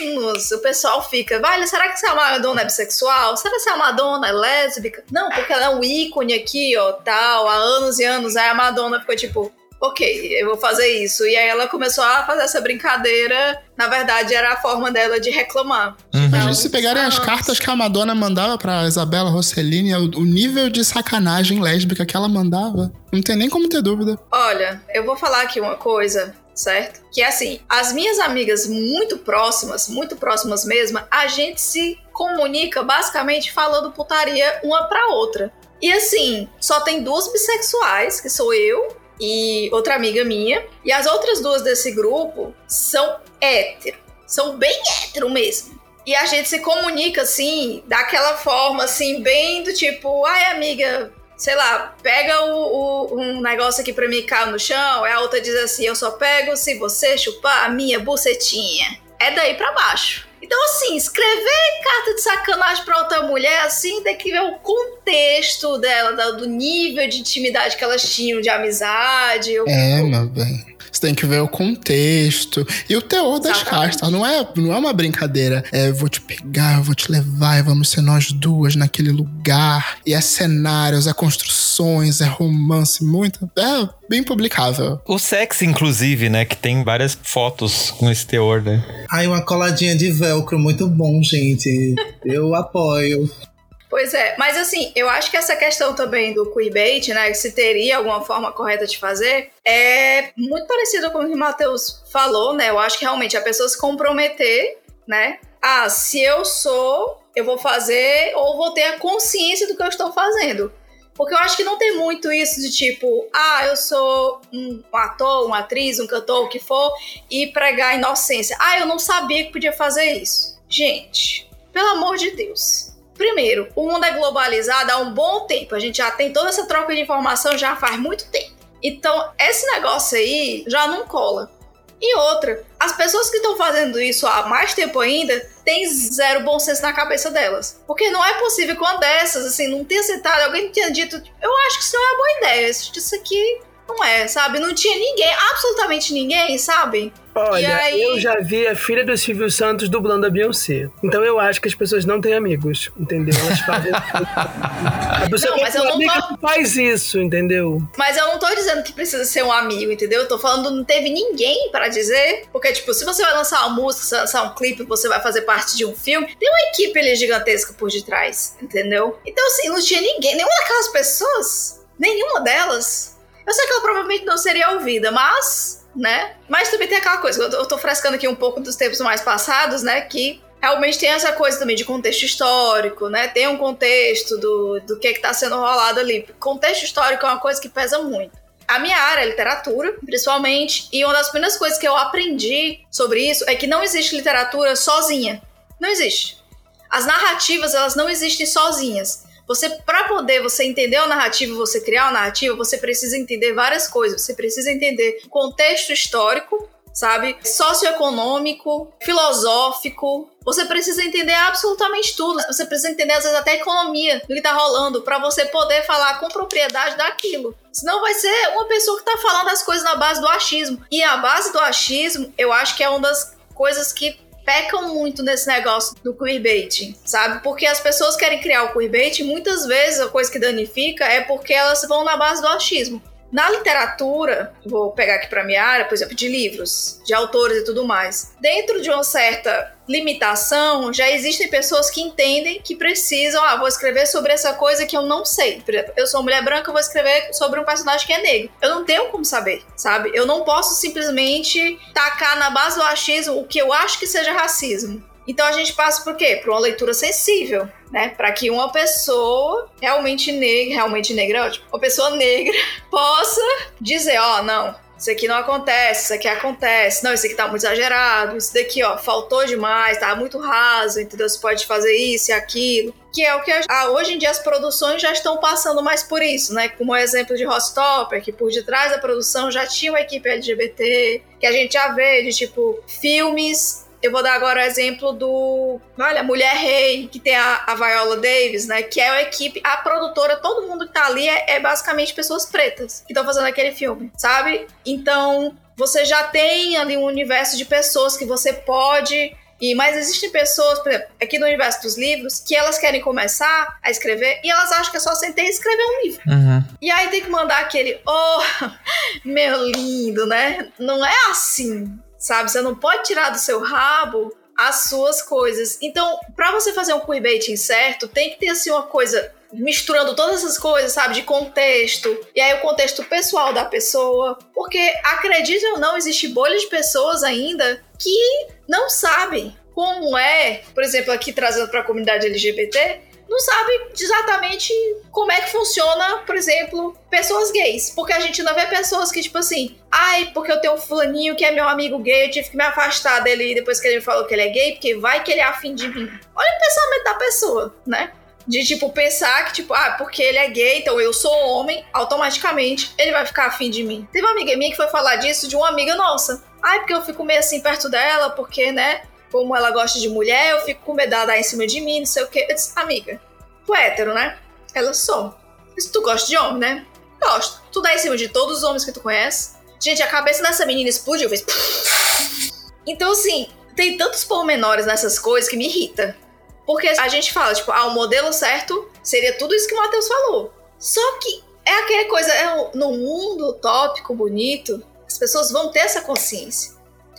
anos o pessoal fica, vale, será que se a Madonna é bissexual? Será que a Madonna é lésbica? Não, porque ela é um ícone aqui, ó, tal, há anos e anos. Aí a Madonna ficou tipo, ok, eu vou fazer isso. E aí ela começou a fazer essa brincadeira. Na verdade, era a forma dela de reclamar. Uhum. Então, se pegarem as cartas que a Madonna mandava pra Isabela Rossellini, o nível de sacanagem lésbica que ela mandava, não tem nem como ter dúvida. Olha, eu vou falar aqui uma coisa. Certo? Que é assim, as minhas amigas muito próximas, muito próximas mesmo, a gente se comunica basicamente falando putaria uma pra outra. E assim, só tem duas bissexuais, que sou eu e outra amiga minha. E as outras duas desse grupo são hétero. São bem hétero mesmo. E a gente se comunica assim, daquela forma assim, bem do tipo, ai amiga, sei lá, pega o, o, um negócio aqui pra mim cair no chão. E a outra diz assim, eu só pego se você chupar a minha bucetinha. É daí pra baixo. Então, assim, escrever carta de sacanagem pra outra mulher, assim, tem que ver o contexto dela, do nível de intimidade que elas tinham, de amizade. É, meu bem. Você tem que ver o contexto e o teor das cartas. Não é, não é uma brincadeira. É, vou te pegar, vou te levar e vamos ser nós duas naquele lugar. E é cenários, é construções, é romance, muito. É bem publicável. O sexo, inclusive, né? Que tem várias fotos com esse teor, né? Ai, uma coladinha de velcro, muito bom, gente. Eu apoio. Pois é, mas assim, eu acho que essa questão também do queerbait, né, se teria alguma forma correta de fazer, é muito parecido com o que o Matheus falou, né? Eu acho que realmente a pessoa se comprometer, né? Ah, se eu sou, eu vou fazer ou vou ter a consciência do que eu estou fazendo. Porque eu acho que não tem muito isso de tipo, ah, eu sou um ator, uma atriz, um cantor, o que for, e pregar inocência. Ah, eu não sabia que podia fazer isso. Gente, pelo amor de Deus Primeiro, o mundo é globalizado há um bom tempo. A gente já tem toda essa troca de informação já faz muito tempo. Então, esse negócio aí já não cola. E outra, as pessoas que estão fazendo isso há mais tempo ainda têm zero bom senso na cabeça delas. Porque não é possível que uma dessas, assim, não tenha sentado, alguém tenha dito, eu acho que isso não é uma boa ideia, isso aqui não é, sabe? Não tinha ninguém, absolutamente ninguém, sabe? Olha, aí... eu já vi a filha do Silvio Santos dublando a Beyoncé. Então eu acho que as pessoas não têm amigos, entendeu? Elas fazem. [LAUGHS] a pessoa não, mas eu não tô... faz isso, entendeu? Mas eu não tô dizendo que precisa ser um amigo, entendeu? Eu tô falando não teve ninguém para dizer. Porque, tipo, se você vai lançar uma música, se lançar um clipe, você vai fazer parte de um filme, tem uma equipe ali gigantesca por detrás, entendeu? Então, assim, não tinha ninguém, nenhuma daquelas pessoas, nenhuma delas. Eu sei que ela provavelmente não seria ouvida, mas né? Mas também tem aquela coisa, eu tô, frescando aqui um pouco dos tempos mais passados, né? Que realmente tem essa coisa também de contexto histórico, né? Tem um contexto do, do que, é que tá sendo rolado ali. Contexto histórico é uma coisa que pesa muito. A minha área é literatura, principalmente, e uma das primeiras coisas que eu aprendi sobre isso é que não existe literatura sozinha. Não existe. As narrativas, elas não existem sozinhas. Você, para poder você entender o narrativo, você criar o narrativa, você precisa entender várias coisas. Você precisa entender contexto histórico, sabe? Socioeconômico, filosófico. Você precisa entender absolutamente tudo. Você precisa entender, às vezes, até a economia do que tá rolando, para você poder falar com propriedade daquilo. Senão vai ser uma pessoa que tá falando as coisas na base do achismo. E a base do achismo, eu acho que é uma das coisas que pecam muito nesse negócio do queerbaiting, sabe? Porque as pessoas querem criar o queerbaiting, muitas vezes a coisa que danifica é porque elas vão na base do achismo. Na literatura, vou pegar aqui para minha área, por exemplo, de livros, de autores e tudo mais. Dentro de uma certa limitação, já existem pessoas que entendem que precisam, ah, vou escrever sobre essa coisa que eu não sei. Por exemplo, eu sou mulher branca, vou escrever sobre um personagem que é negro. Eu não tenho como saber, sabe? Eu não posso simplesmente tacar na base do achismo o que eu acho que seja racismo. Então a gente passa por quê? Por uma leitura sensível, né? Para que uma pessoa realmente negra, realmente negra, é uma pessoa negra [LAUGHS] possa dizer, ó, oh, não, isso aqui não acontece, isso aqui acontece, não, isso aqui tá muito exagerado, isso daqui, ó, faltou demais, tá muito raso, entendeu? Você pode fazer isso e aquilo. Que é o que ah, hoje em dia as produções já estão passando mais por isso, né? Como o exemplo de Rostopper, que por detrás da produção já tinha uma equipe LGBT, que a gente já vê de tipo filmes eu vou dar agora o exemplo do. Olha, Mulher Rei, que tem a, a Viola Davis, né? Que é a equipe, a produtora, todo mundo que tá ali é, é basicamente pessoas pretas que estão fazendo aquele filme, sabe? Então, você já tem ali um universo de pessoas que você pode. E, mas existem pessoas, por exemplo, aqui no universo dos livros, que elas querem começar a escrever e elas acham que é só sentar e escrever um livro. Uhum. E aí tem que mandar aquele, oh, [LAUGHS] meu lindo, né? Não é assim sabe? Você não pode tirar do seu rabo as suas coisas. Então, para você fazer um queerbaiting certo, tem que ter assim uma coisa misturando todas essas coisas, sabe, de contexto, e aí o contexto pessoal da pessoa, porque acredite ou não, existe bolha de pessoas ainda que não sabem como é, por exemplo, aqui trazendo para a comunidade LGBT, não sabe exatamente como é que funciona, por exemplo, pessoas gays. Porque a gente não vê pessoas que, tipo assim, ai, porque eu tenho um fulaninho que é meu amigo gay, eu tive que me afastar dele depois que ele falou que ele é gay, porque vai que ele é afim de mim. Olha o pensamento da pessoa, né? De, tipo, pensar que, tipo, ah, porque ele é gay, então eu sou homem, automaticamente ele vai ficar afim de mim. Teve uma amiga minha que foi falar disso de uma amiga nossa. Ai, porque eu fico meio assim perto dela, porque, né, como ela gosta de mulher, eu fico com medo dela dar em cima de mim, não sei o quê. Eu disse, amiga, tu é hétero, né? Ela sou. Se tu gosta de homem, né? Gosto. Tu dá em cima de todos os homens que tu conhece. Gente, a cabeça dessa menina explodiu, fez. [LAUGHS] Então, assim, tem tantos pormenores nessas coisas que me irrita. Porque a gente fala, tipo, ah, o modelo certo seria tudo isso que o Matheus falou. Só que é aquela coisa, é no mundo utópico, bonito, as pessoas vão ter essa consciência.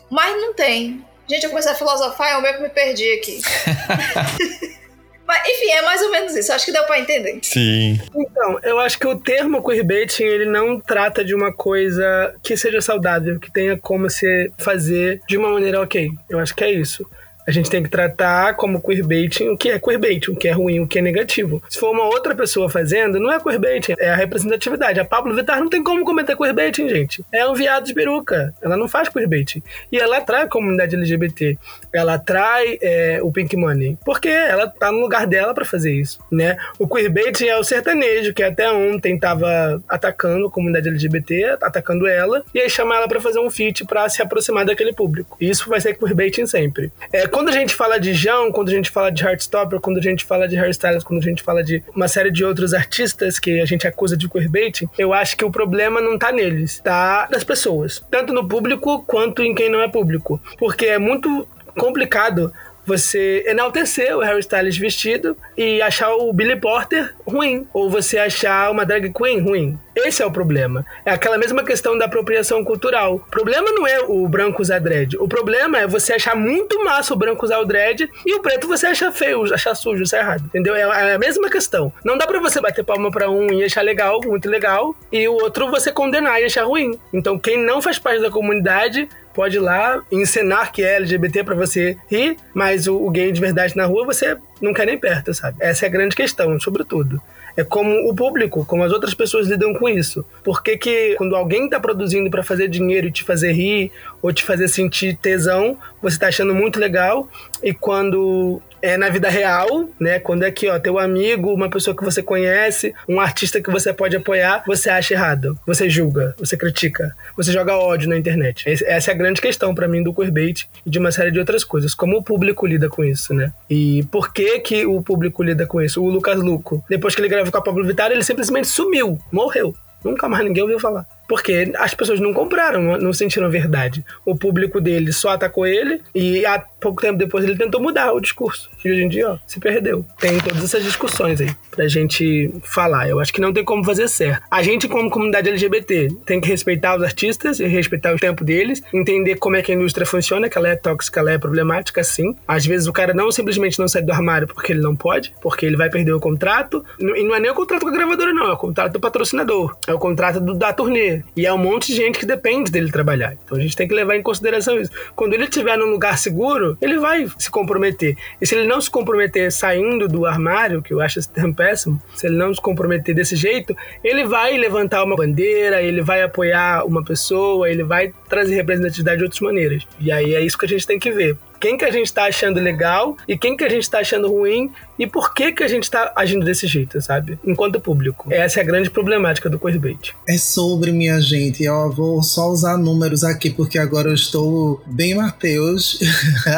Mas não tem. Gente, eu comecei a filosofar, é o meu que me perdi aqui. [LAUGHS] Mas, enfim, é mais ou menos isso. Acho que deu pra entender. Sim. Então, eu acho que o termo queerbaiting, ele não trata de uma coisa que seja saudável, que tenha como se fazer de uma maneira ok. Eu acho que é isso. A gente tem que tratar como queerbaiting o que é queerbaiting, o que é ruim, o que é negativo. Se for uma outra pessoa fazendo, não é queerbaiting, é a representatividade. A Pablo Vittar não tem como cometer queerbaiting, gente. É um viado de peruca. Ela não faz queerbaiting. E ela atrai a comunidade LGBT. Ela atrai é, o Pink Money. Porque ela tá no lugar dela para fazer isso, né? O queerbaiting é o sertanejo, que até ontem tava atacando a comunidade LGBT, atacando ela, e aí chama ela para fazer um feat para se aproximar daquele público. Isso vai ser queerbaiting sempre. É, quando a gente fala de João, quando a gente fala de Heartstopper, quando a gente fala de hairstyles, quando a gente fala de uma série de outros artistas que a gente acusa de queerbaiting, eu acho que o problema não tá neles, tá nas pessoas. Tanto no público quanto em quem não é público. Porque é muito complicado você enaltecer o Harry Styles vestido e achar o Billy Porter ruim, ou você achar uma drag queen ruim. Esse é o problema. É aquela mesma questão da apropriação cultural. O problema não é o branco usar dread. O problema é você achar muito massa o branco usar o dread e o preto você achar feio, achar sujo, isso é errado. Entendeu? É a mesma questão. Não dá pra você bater palma pra um e achar legal, muito legal, e o outro você condenar e achar ruim. Então, quem não faz parte da comunidade pode ir lá encenar que é LGBT para você rir, mas o, o, gay de verdade na rua você não quer nem perto, sabe? Essa é a grande questão, sobretudo. É como o público, como as outras pessoas lidam com isso. Por que, que quando alguém está produzindo para fazer dinheiro e te fazer rir ou te fazer sentir tesão, você está achando muito legal, e quando é na vida real, né? Quando é que, ó, teu amigo, uma pessoa que você conhece, um artista que você pode apoiar, você acha errado, você julga, você critica, você joga ódio na internet. Essa é a grande questão para mim do queerbait e de uma série de outras coisas. Como o público lida com isso, né? E por que que o público lida com isso? O Lucas Luco, depois que ele gravou com a Pablo Vittar, ele simplesmente sumiu, morreu. Nunca mais ninguém ouviu falar. Porque as pessoas não compraram, não sentiram verdade. O público dele só atacou ele e há pouco tempo depois ele tentou mudar o discurso. E hoje em dia, ó, se perdeu. Tem todas essas discussões aí pra gente falar. Eu acho que não tem como fazer certo. A gente, como comunidade LGBT, tem que respeitar os artistas e respeitar o tempo deles, entender como é que a indústria funciona, que ela é tóxica, ela é problemática, sim. Às vezes o cara não simplesmente não sai do armário porque ele não pode, porque ele vai perder o contrato. E não é nem o contrato com a gravadora, não, é o contrato do patrocinador. É o contrato do, da turnê. E é um monte de gente que depende dele trabalhar. Então a gente tem que levar em consideração isso. Quando ele estiver num lugar seguro, ele vai se comprometer. E se ele não se comprometer saindo do armário, que eu acho esse termo péssimo, se ele não se comprometer desse jeito, ele vai levantar uma bandeira, ele vai apoiar uma pessoa, ele vai trazer representatividade de outras maneiras. E aí é isso que a gente tem que ver quem que a gente está achando legal e quem que a gente está achando ruim e por que que a gente está agindo desse jeito, sabe? Enquanto público. Essa é a grande problemática do queerbait. É sobre, minha gente. Eu vou só usar números aqui porque agora eu estou bem Mateus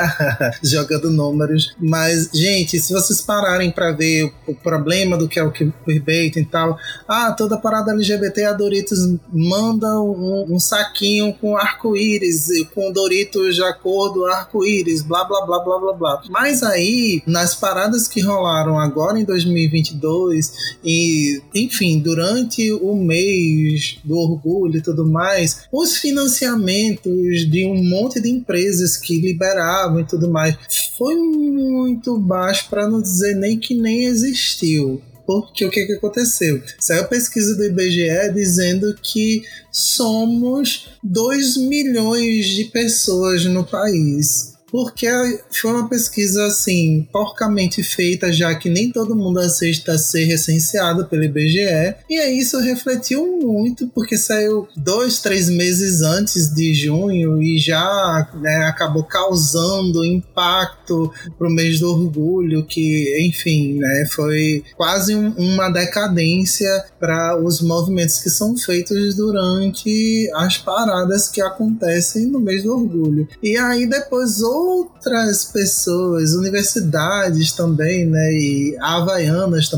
[LAUGHS] jogando números. Mas, gente, se vocês pararem para ver o problema do que é o queerbait e tal, ah, toda parada LGBT a Doritos manda um, um saquinho com arco-íris, com Doritos de acordo arco-íris blá blá blá blá blá blá. Mas aí, nas paradas que rolaram agora em 2022 e, enfim, durante o mês do orgulho e tudo mais, os financiamentos de um monte de empresas que liberavam e tudo mais foi muito baixo para não dizer nem que nem existiu porque o que, que aconteceu? Saiu a pesquisa do IBGE dizendo que somos 2 milhões de pessoas no país porque foi uma pesquisa assim porcamente feita, já que nem todo mundo aceita ser recenseado pelo IBGE, e aí isso refletiu muito, porque saiu dois, três meses antes de junho e já né, acabou causando impacto para o mês do orgulho, que enfim, né, foi quase um, uma decadência para os movimentos que são feitos durante as paradas que acontecem no mês do orgulho. E aí depois outras pessoas, universidades também, né? E a Havaianas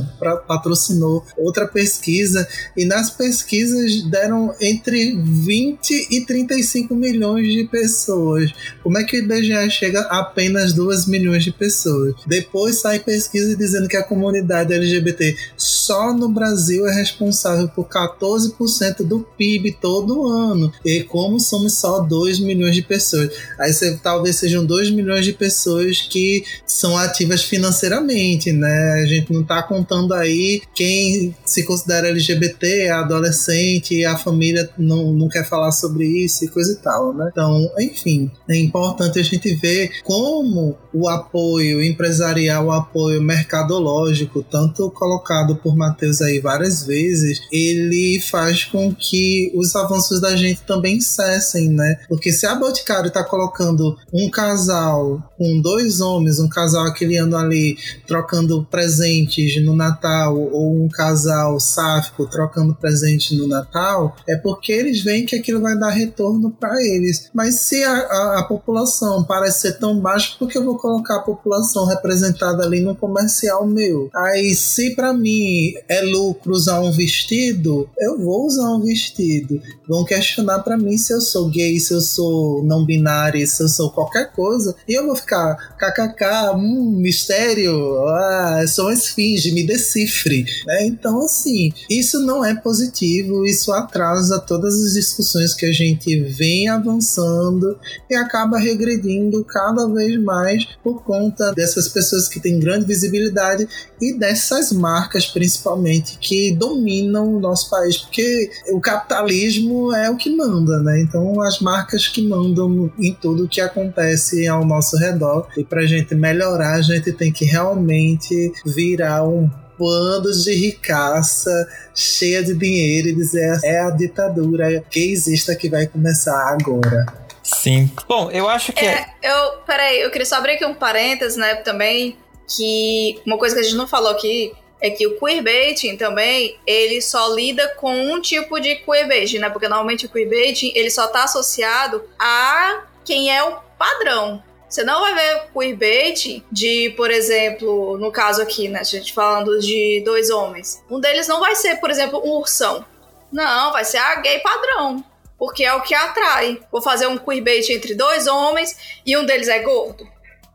patrocinou outra pesquisa, e nas pesquisas deram entre 20 e 35 milhões de pessoas. Como é que o IBGE chega a apenas 2 milhões de pessoas? Depois sai pesquisa dizendo que a comunidade LGBT só no Brasil é responsável por 14% do PIB todo ano. E como somos só 2 milhões de pessoas? Aí você talvez sejam 2 milhões de pessoas que são ativas financeiramente, né? A gente não está contando aí quem se considera LGBT, é adolescente, a família não, não quer falar sobre isso e coisa e tal, né? Então, enfim, é importante a gente ver como o apoio empresarial, o apoio mercadológico, tanto colocado por Matheus aí várias vezes, ele faz com que os avanços da gente também cessem, né? Porque se a Boticário está colocando um casal com dois homens, um casal aquele ano ali trocando presentes no Natal, ou um casal sáfico trocando presentes no Natal, é porque eles veem que aquilo vai dar retorno para eles. Mas se a, a, a, população parece ser tão baixa, por que eu vou colocar a população representada ali no comercial meu? Aí, se para mim é lucro usar um vestido, eu vou usar um vestido. Vão questionar para mim se eu sou gay, se eu sou não binário, se eu sou qualquer coisa, e eu vou ficar kkk, hum, mistério, ah, sou uma esfinge, me decifre. Né? Então, assim, isso não é positivo, isso atrasa todas as discussões que a gente vem avançando e acaba regredindo cada vez mais por conta dessas pessoas que têm grande visibilidade e dessas marcas, principalmente, que dominam o nosso país, porque o capitalismo é o que manda, né? Então, as marcas que mandam em tudo o que acontece ao nosso redor. E para a gente melhorar, a gente tem que realmente virar um bando de ricaça cheia de dinheiro e dizer é a ditadura que existe que vai começar agora. Sim. Bom, eu acho que. É, eu. Peraí, eu queria só abrir aqui um parênteses, né? Também que uma coisa que a gente não falou aqui é que o queerbaiting também, ele só lida com um tipo de queerbaiting, né? Porque normalmente o queerbaiting, ele só tá associado a quem é o padrão. Você não vai ver queerbaiting de, por exemplo, no caso aqui, né, a gente falando de dois homens. Um deles não vai ser, por exemplo, um ursão. Não, vai ser a gay padrão. Porque é o que atrai. Vou fazer um queerbait entre dois homens e um deles é gordo.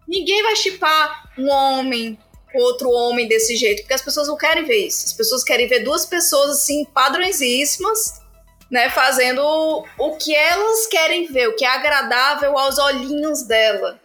Ninguém vai chipar um homem outro homem desse jeito, porque as pessoas não querem ver isso. As pessoas querem ver duas pessoas assim padrõesíssimas, né, fazendo o que elas querem ver, o que é agradável aos olhinhos dela.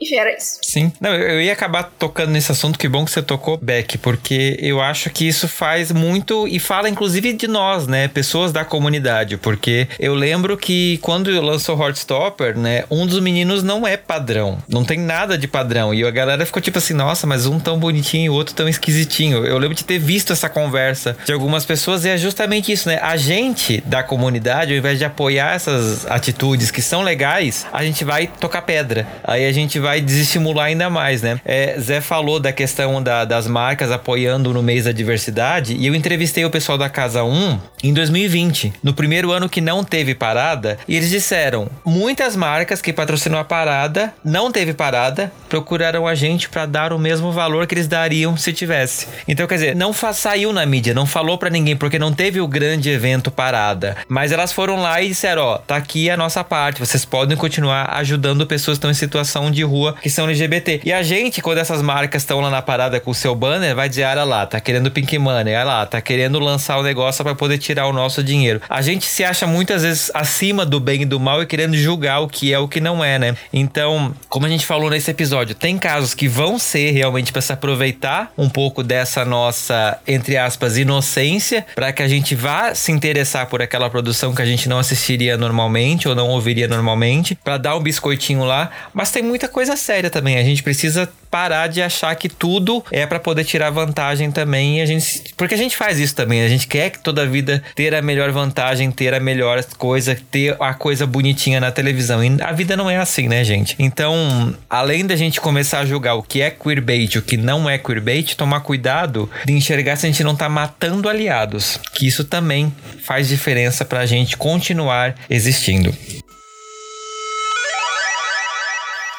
Enfim, era isso. Sim. Não, eu ia acabar tocando nesse assunto, que bom que você tocou, Beck, porque eu acho que isso faz muito e fala inclusive de nós, né? Pessoas da comunidade, porque eu lembro que quando lançou Heartstopper, né, um dos meninos não é padrão. Não tem nada de padrão. E a galera ficou tipo assim, nossa, mas um tão bonitinho e o outro tão esquisitinho. Eu lembro de ter visto essa conversa de algumas pessoas e é justamente isso, né? A gente da comunidade, ao invés de apoiar essas atitudes que são legais, a gente vai tocar pedra. Aí a gente vai vai desestimular ainda mais, né? É, Zé falou da questão da, das marcas apoiando no mês da diversidade e eu entrevistei o pessoal da Casa 1 em 2020, no primeiro ano que não teve parada, e eles disseram: muitas marcas que patrocinam a parada não teve parada, procuraram a gente para dar o mesmo valor que eles dariam se tivesse. Então, quer dizer, não saiu na mídia, não falou para ninguém porque não teve o grande evento parada, mas elas foram lá e disseram: ó, tá aqui a nossa parte, vocês podem continuar ajudando pessoas que estão em situação de rua rua que são LGBT. E a gente, quando essas marcas estão lá na parada com o seu banner, vai dizer: olha lá, tá querendo Pink Money, olha lá, tá querendo lançar o negócio para poder tirar o nosso dinheiro. A gente se acha muitas vezes acima do bem e do mal e querendo julgar o que é o que não é, né? Então, como a gente falou nesse episódio, tem casos que vão ser realmente para se aproveitar um pouco dessa nossa, entre aspas, inocência, para que a gente vá se interessar por aquela produção que a gente não assistiria normalmente ou não ouviria normalmente, para dar um biscoitinho lá. Mas tem muita coisa coisa séria também. A gente precisa parar de achar que tudo é para poder tirar vantagem também. a gente, porque a gente faz isso também. A gente quer que toda a vida ter a melhor vantagem, ter a melhor coisa, ter a coisa bonitinha na televisão. E a vida não é assim, né, gente? Então, além da gente começar a julgar o que é queerbait, o que não é queerbait, tomar cuidado de enxergar se a gente não tá matando aliados. Que isso também faz diferença pra gente continuar existindo.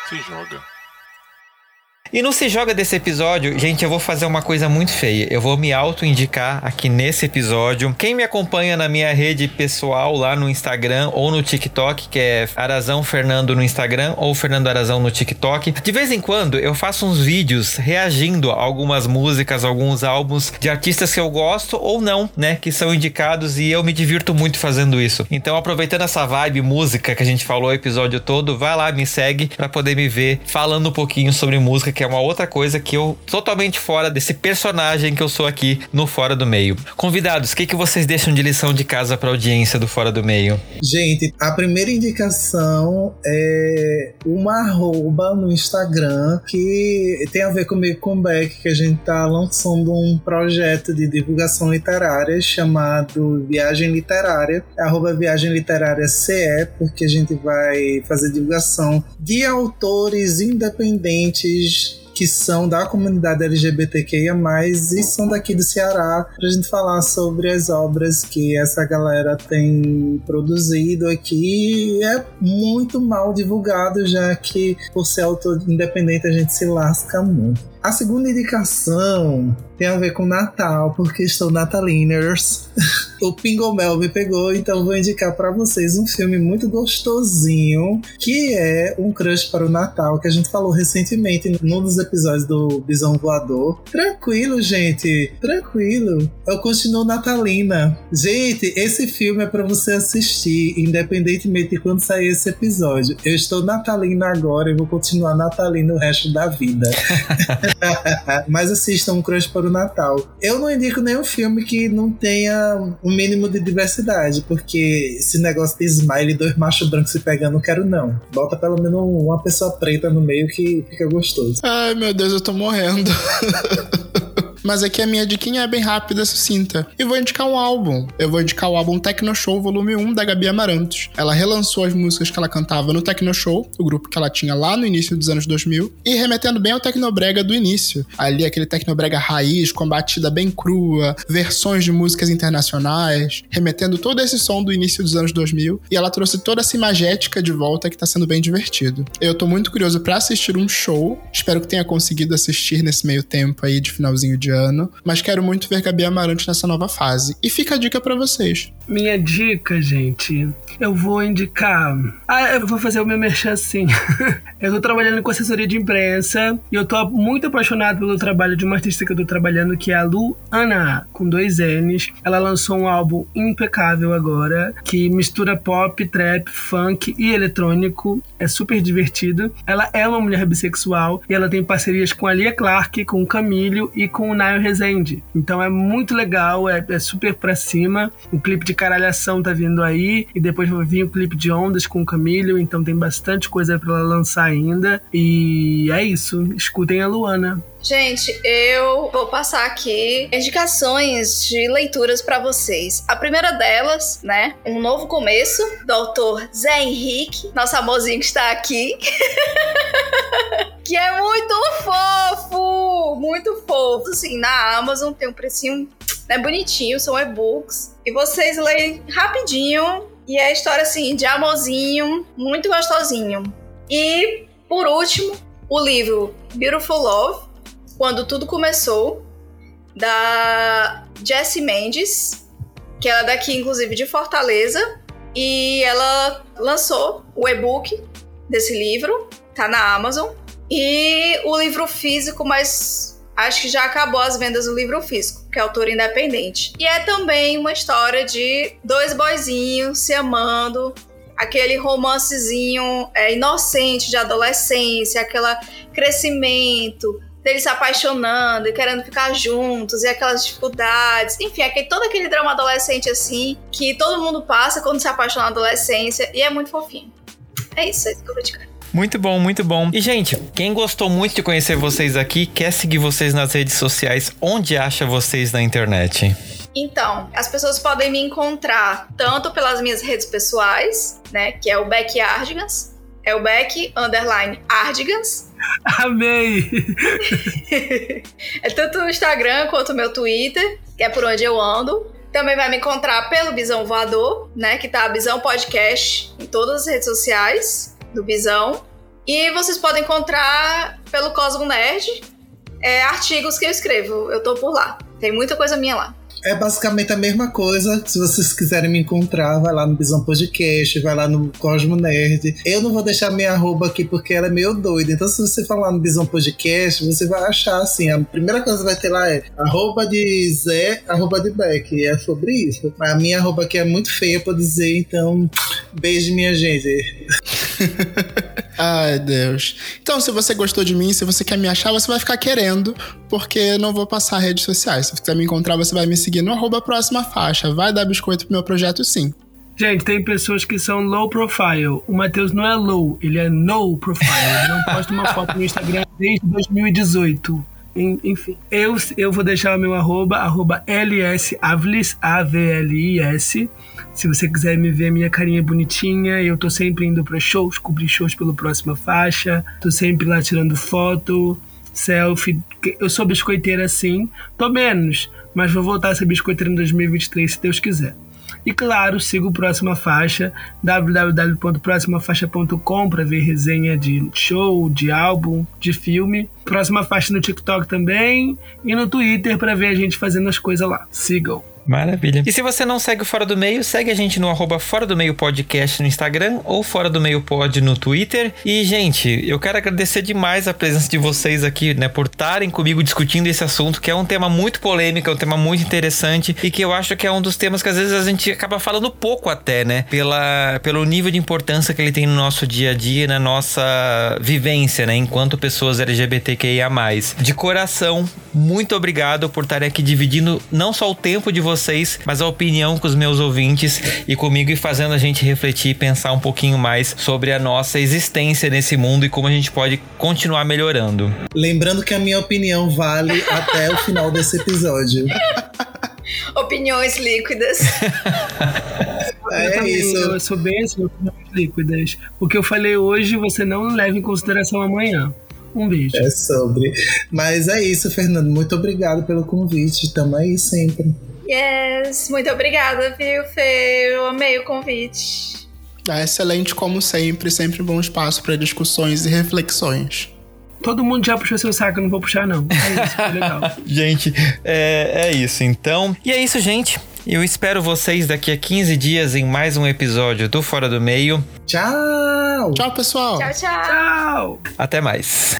Se joga. E não se joga desse episódio, gente, eu vou fazer uma coisa muito feia. Eu vou me auto-indicar aqui nesse episódio. Quem me acompanha na minha rede pessoal lá no Instagram ou no TikTok, que é Arazão Fernando no Instagram ou Fernando Arazão no TikTok, de vez em quando eu faço uns vídeos reagindo a algumas músicas, alguns álbuns de artistas que eu gosto ou não, né, que são indicados e eu me divirto muito fazendo isso. Então, aproveitando essa vibe música que a gente falou o episódio todo, vai lá, me segue para poder me ver falando um pouquinho sobre música que é uma outra coisa que eu totalmente fora desse personagem que eu sou aqui no Fora do Meio. Convidados, o que, que vocês deixam de lição de casa para audiência do Fora do Meio? Gente, a primeira indicação é uma arroba no Instagram que tem a ver com o Beck, que a gente tá lançando um projeto de divulgação literária chamado Viagem Literária, é arroba Viagem Literária CE, porque a gente vai fazer divulgação de autores independentes que são da comunidade LGBTQIA, e são daqui do Ceará, para a gente falar sobre as obras que essa galera tem produzido aqui. É muito mal divulgado, já que por ser autor independente a gente se lasca muito. A segunda indicação tem a ver com Natal, porque estou nataliners. [LAUGHS] o Pingomel me pegou, então vou indicar para vocês um filme muito gostosinho, que é Um Crush para o Natal, que a gente falou recentemente num dos episódios do Bisão Voador. Tranquilo, gente, tranquilo. Eu continuo natalina. Gente, esse filme é para você assistir, independentemente de quando sair esse episódio. Eu estou natalina agora e vou continuar natalina o resto da vida. [LAUGHS] [LAUGHS] Mas assistam Um Crush para o Natal. Eu não indico nenhum filme que não tenha um mínimo de diversidade, porque esse negócio de smile e dois machos brancos se pegando, não quero não. Bota pelo menos uma pessoa preta no meio que fica gostoso. Ai, meu Deus, eu tô morrendo. [LAUGHS] mas aqui a minha diquinha é bem rápida, sucinta. E vou indicar um álbum. Eu vou indicar o álbum Tecno Show Volume 1 da Gabi Amarantos. Ela relançou as músicas que ela cantava no Tecno Show, o grupo que ela tinha lá no início dos anos 2000, e remetendo bem ao Tecnobrega do início. Ali aquele Tecnobrega raiz, com batida bem crua, versões de músicas internacionais, remetendo todo esse som do início dos anos 2000, e ela trouxe toda essa imagética de volta que tá sendo bem divertido. Eu tô muito curioso para assistir um show, espero que tenha conseguido assistir nesse meio tempo aí de finalzinho de mas quero muito ver Gabi Amarante nessa nova fase. E fica a dica para vocês. Minha dica, gente, eu vou indicar. Ah, eu vou fazer o meu merchan assim. [LAUGHS] eu tô trabalhando com assessoria de imprensa e eu tô muito apaixonado pelo trabalho de uma artista que eu tô trabalhando, que é a Lu Ana, com dois N's. Ela lançou um álbum impecável agora, que mistura pop, trap, funk e eletrônico. É super divertido. Ela é uma mulher bissexual e ela tem parcerias com a Lia Clark, com o Camilo e com o Nail Rezende. Então é muito legal, é, é super pra cima. O clipe de caralhação tá vindo aí e depois vai vir o clipe de ondas com o Camilo, então tem bastante coisa para ela lançar ainda. E é isso, escutem a Luana. Gente, eu vou passar aqui indicações de leituras para vocês. A primeira delas, né, Um Novo Começo, do autor Zé Henrique, nosso amorzinho que está aqui. [LAUGHS] que é muito fofo, muito fofo. Assim, na Amazon tem um precinho né, bonitinho, são e-books. E vocês leem rapidinho. E é a história, assim, de amorzinho, muito gostosinho. E, por último, o livro Beautiful Love, quando Tudo Começou, da Jessie Mendes, que ela é daqui, inclusive, de Fortaleza. E ela lançou o e-book desse livro, tá na Amazon. E o livro físico, mas acho que já acabou as vendas do livro físico, que é autor independente. E é também uma história de dois boizinhos se amando, aquele romancezinho é, inocente de adolescência, aquele crescimento, deles se apaixonando e querendo ficar juntos e aquelas dificuldades. Enfim, aquele, todo aquele drama adolescente assim que todo mundo passa quando se apaixona na adolescência e é muito fofinho. É isso, é isso que eu vou te muito bom, muito bom. E, gente, quem gostou muito de conhecer vocês aqui, quer seguir vocês nas redes sociais, onde acha vocês na internet? Então, as pessoas podem me encontrar tanto pelas minhas redes pessoais, né, que é o Beck Ardigans, é o Beck underline Ardigans. [LAUGHS] Amei! [LAUGHS] é tanto o Instagram quanto o meu Twitter, que é por onde eu ando. Também vai me encontrar pelo Bisão Voador, né? Que tá a Bisão Podcast em todas as redes sociais do Bisão. E vocês podem encontrar pelo Cosmo Nerd é, artigos que eu escrevo. Eu tô por lá. Tem muita coisa minha lá. É basicamente a mesma coisa. Se vocês quiserem me encontrar, vai lá no Bisão Podcast, vai lá no Cosmo Nerd. Eu não vou deixar minha arroba aqui porque ela é meio doida. Então, se você falar no Bisão Podcast, você vai achar assim: a primeira coisa que vai ter lá é arroba de Zé, arroba de Beck. É sobre isso. A minha arroba aqui é muito feia pra dizer, então, beijo, minha gente. [LAUGHS] Ai, Deus. Então, se você gostou de mim, se você quer me achar, você vai ficar querendo, porque não vou passar redes sociais. Se você quiser me encontrar, você vai me seguir no arroba próxima faixa. Vai dar biscoito pro meu projeto, sim. Gente, tem pessoas que são low profile. O Matheus não é low, ele é no profile. Ele não posta uma foto no Instagram desde 2018. Enfim, eu, eu vou deixar o meu arroba, arroba lsavlis, A-V-L-I-S. Se você quiser me ver minha carinha bonitinha, eu tô sempre indo para shows, cobrir shows pela próxima faixa. Tô sempre lá tirando foto, selfie. Eu sou biscoiteira sim, tô menos, mas vou voltar a ser biscoiteira em 2023 se Deus quiser. E claro, siga o Próxima Faixa, www.proximafaixa.com para ver resenha de show, de álbum, de filme. Próxima Faixa no TikTok também e no Twitter para ver a gente fazendo as coisas lá. Sigam. Maravilha. E se você não segue o Fora do Meio, segue a gente no arroba Fora do Meio Podcast no Instagram ou Fora do Meio Pod no Twitter. E, gente, eu quero agradecer demais a presença de vocês aqui, né, por estarem comigo discutindo esse assunto, que é um tema muito polêmico, é um tema muito interessante e que eu acho que é um dos temas que às vezes a gente acaba falando pouco até, né, pela, pelo nível de importância que ele tem no nosso dia a dia, na nossa vivência, né, enquanto pessoas LGBTQIA+. De coração, muito obrigado por estar aqui dividindo não só o tempo de vocês, mas a opinião com os meus ouvintes e comigo e fazendo a gente refletir e pensar um pouquinho mais sobre a nossa existência nesse mundo e como a gente pode continuar melhorando. Lembrando que a minha opinião vale [LAUGHS] até o final desse episódio. Opiniões líquidas. [LAUGHS] É eu também, isso. Eu sou bem assim, opiniões líquidas. O que eu falei hoje, você não leva em consideração amanhã. Um beijo. É sobre. Mas é isso, Fernando. Muito obrigado pelo convite. Tamo aí sempre. Yes, muito obrigada, viu, Fê? Eu amei o convite. É excelente como sempre, sempre bom espaço para discussões e reflexões. Todo mundo já puxou seu saco, eu não vou puxar, não. É isso, foi [LAUGHS] legal. Gente, é, é isso então. E é isso, gente. Eu espero vocês daqui a 15 dias em mais um episódio do Fora do Meio. Tchau! Tchau, pessoal! Tchau, tchau. Tchau! Até mais.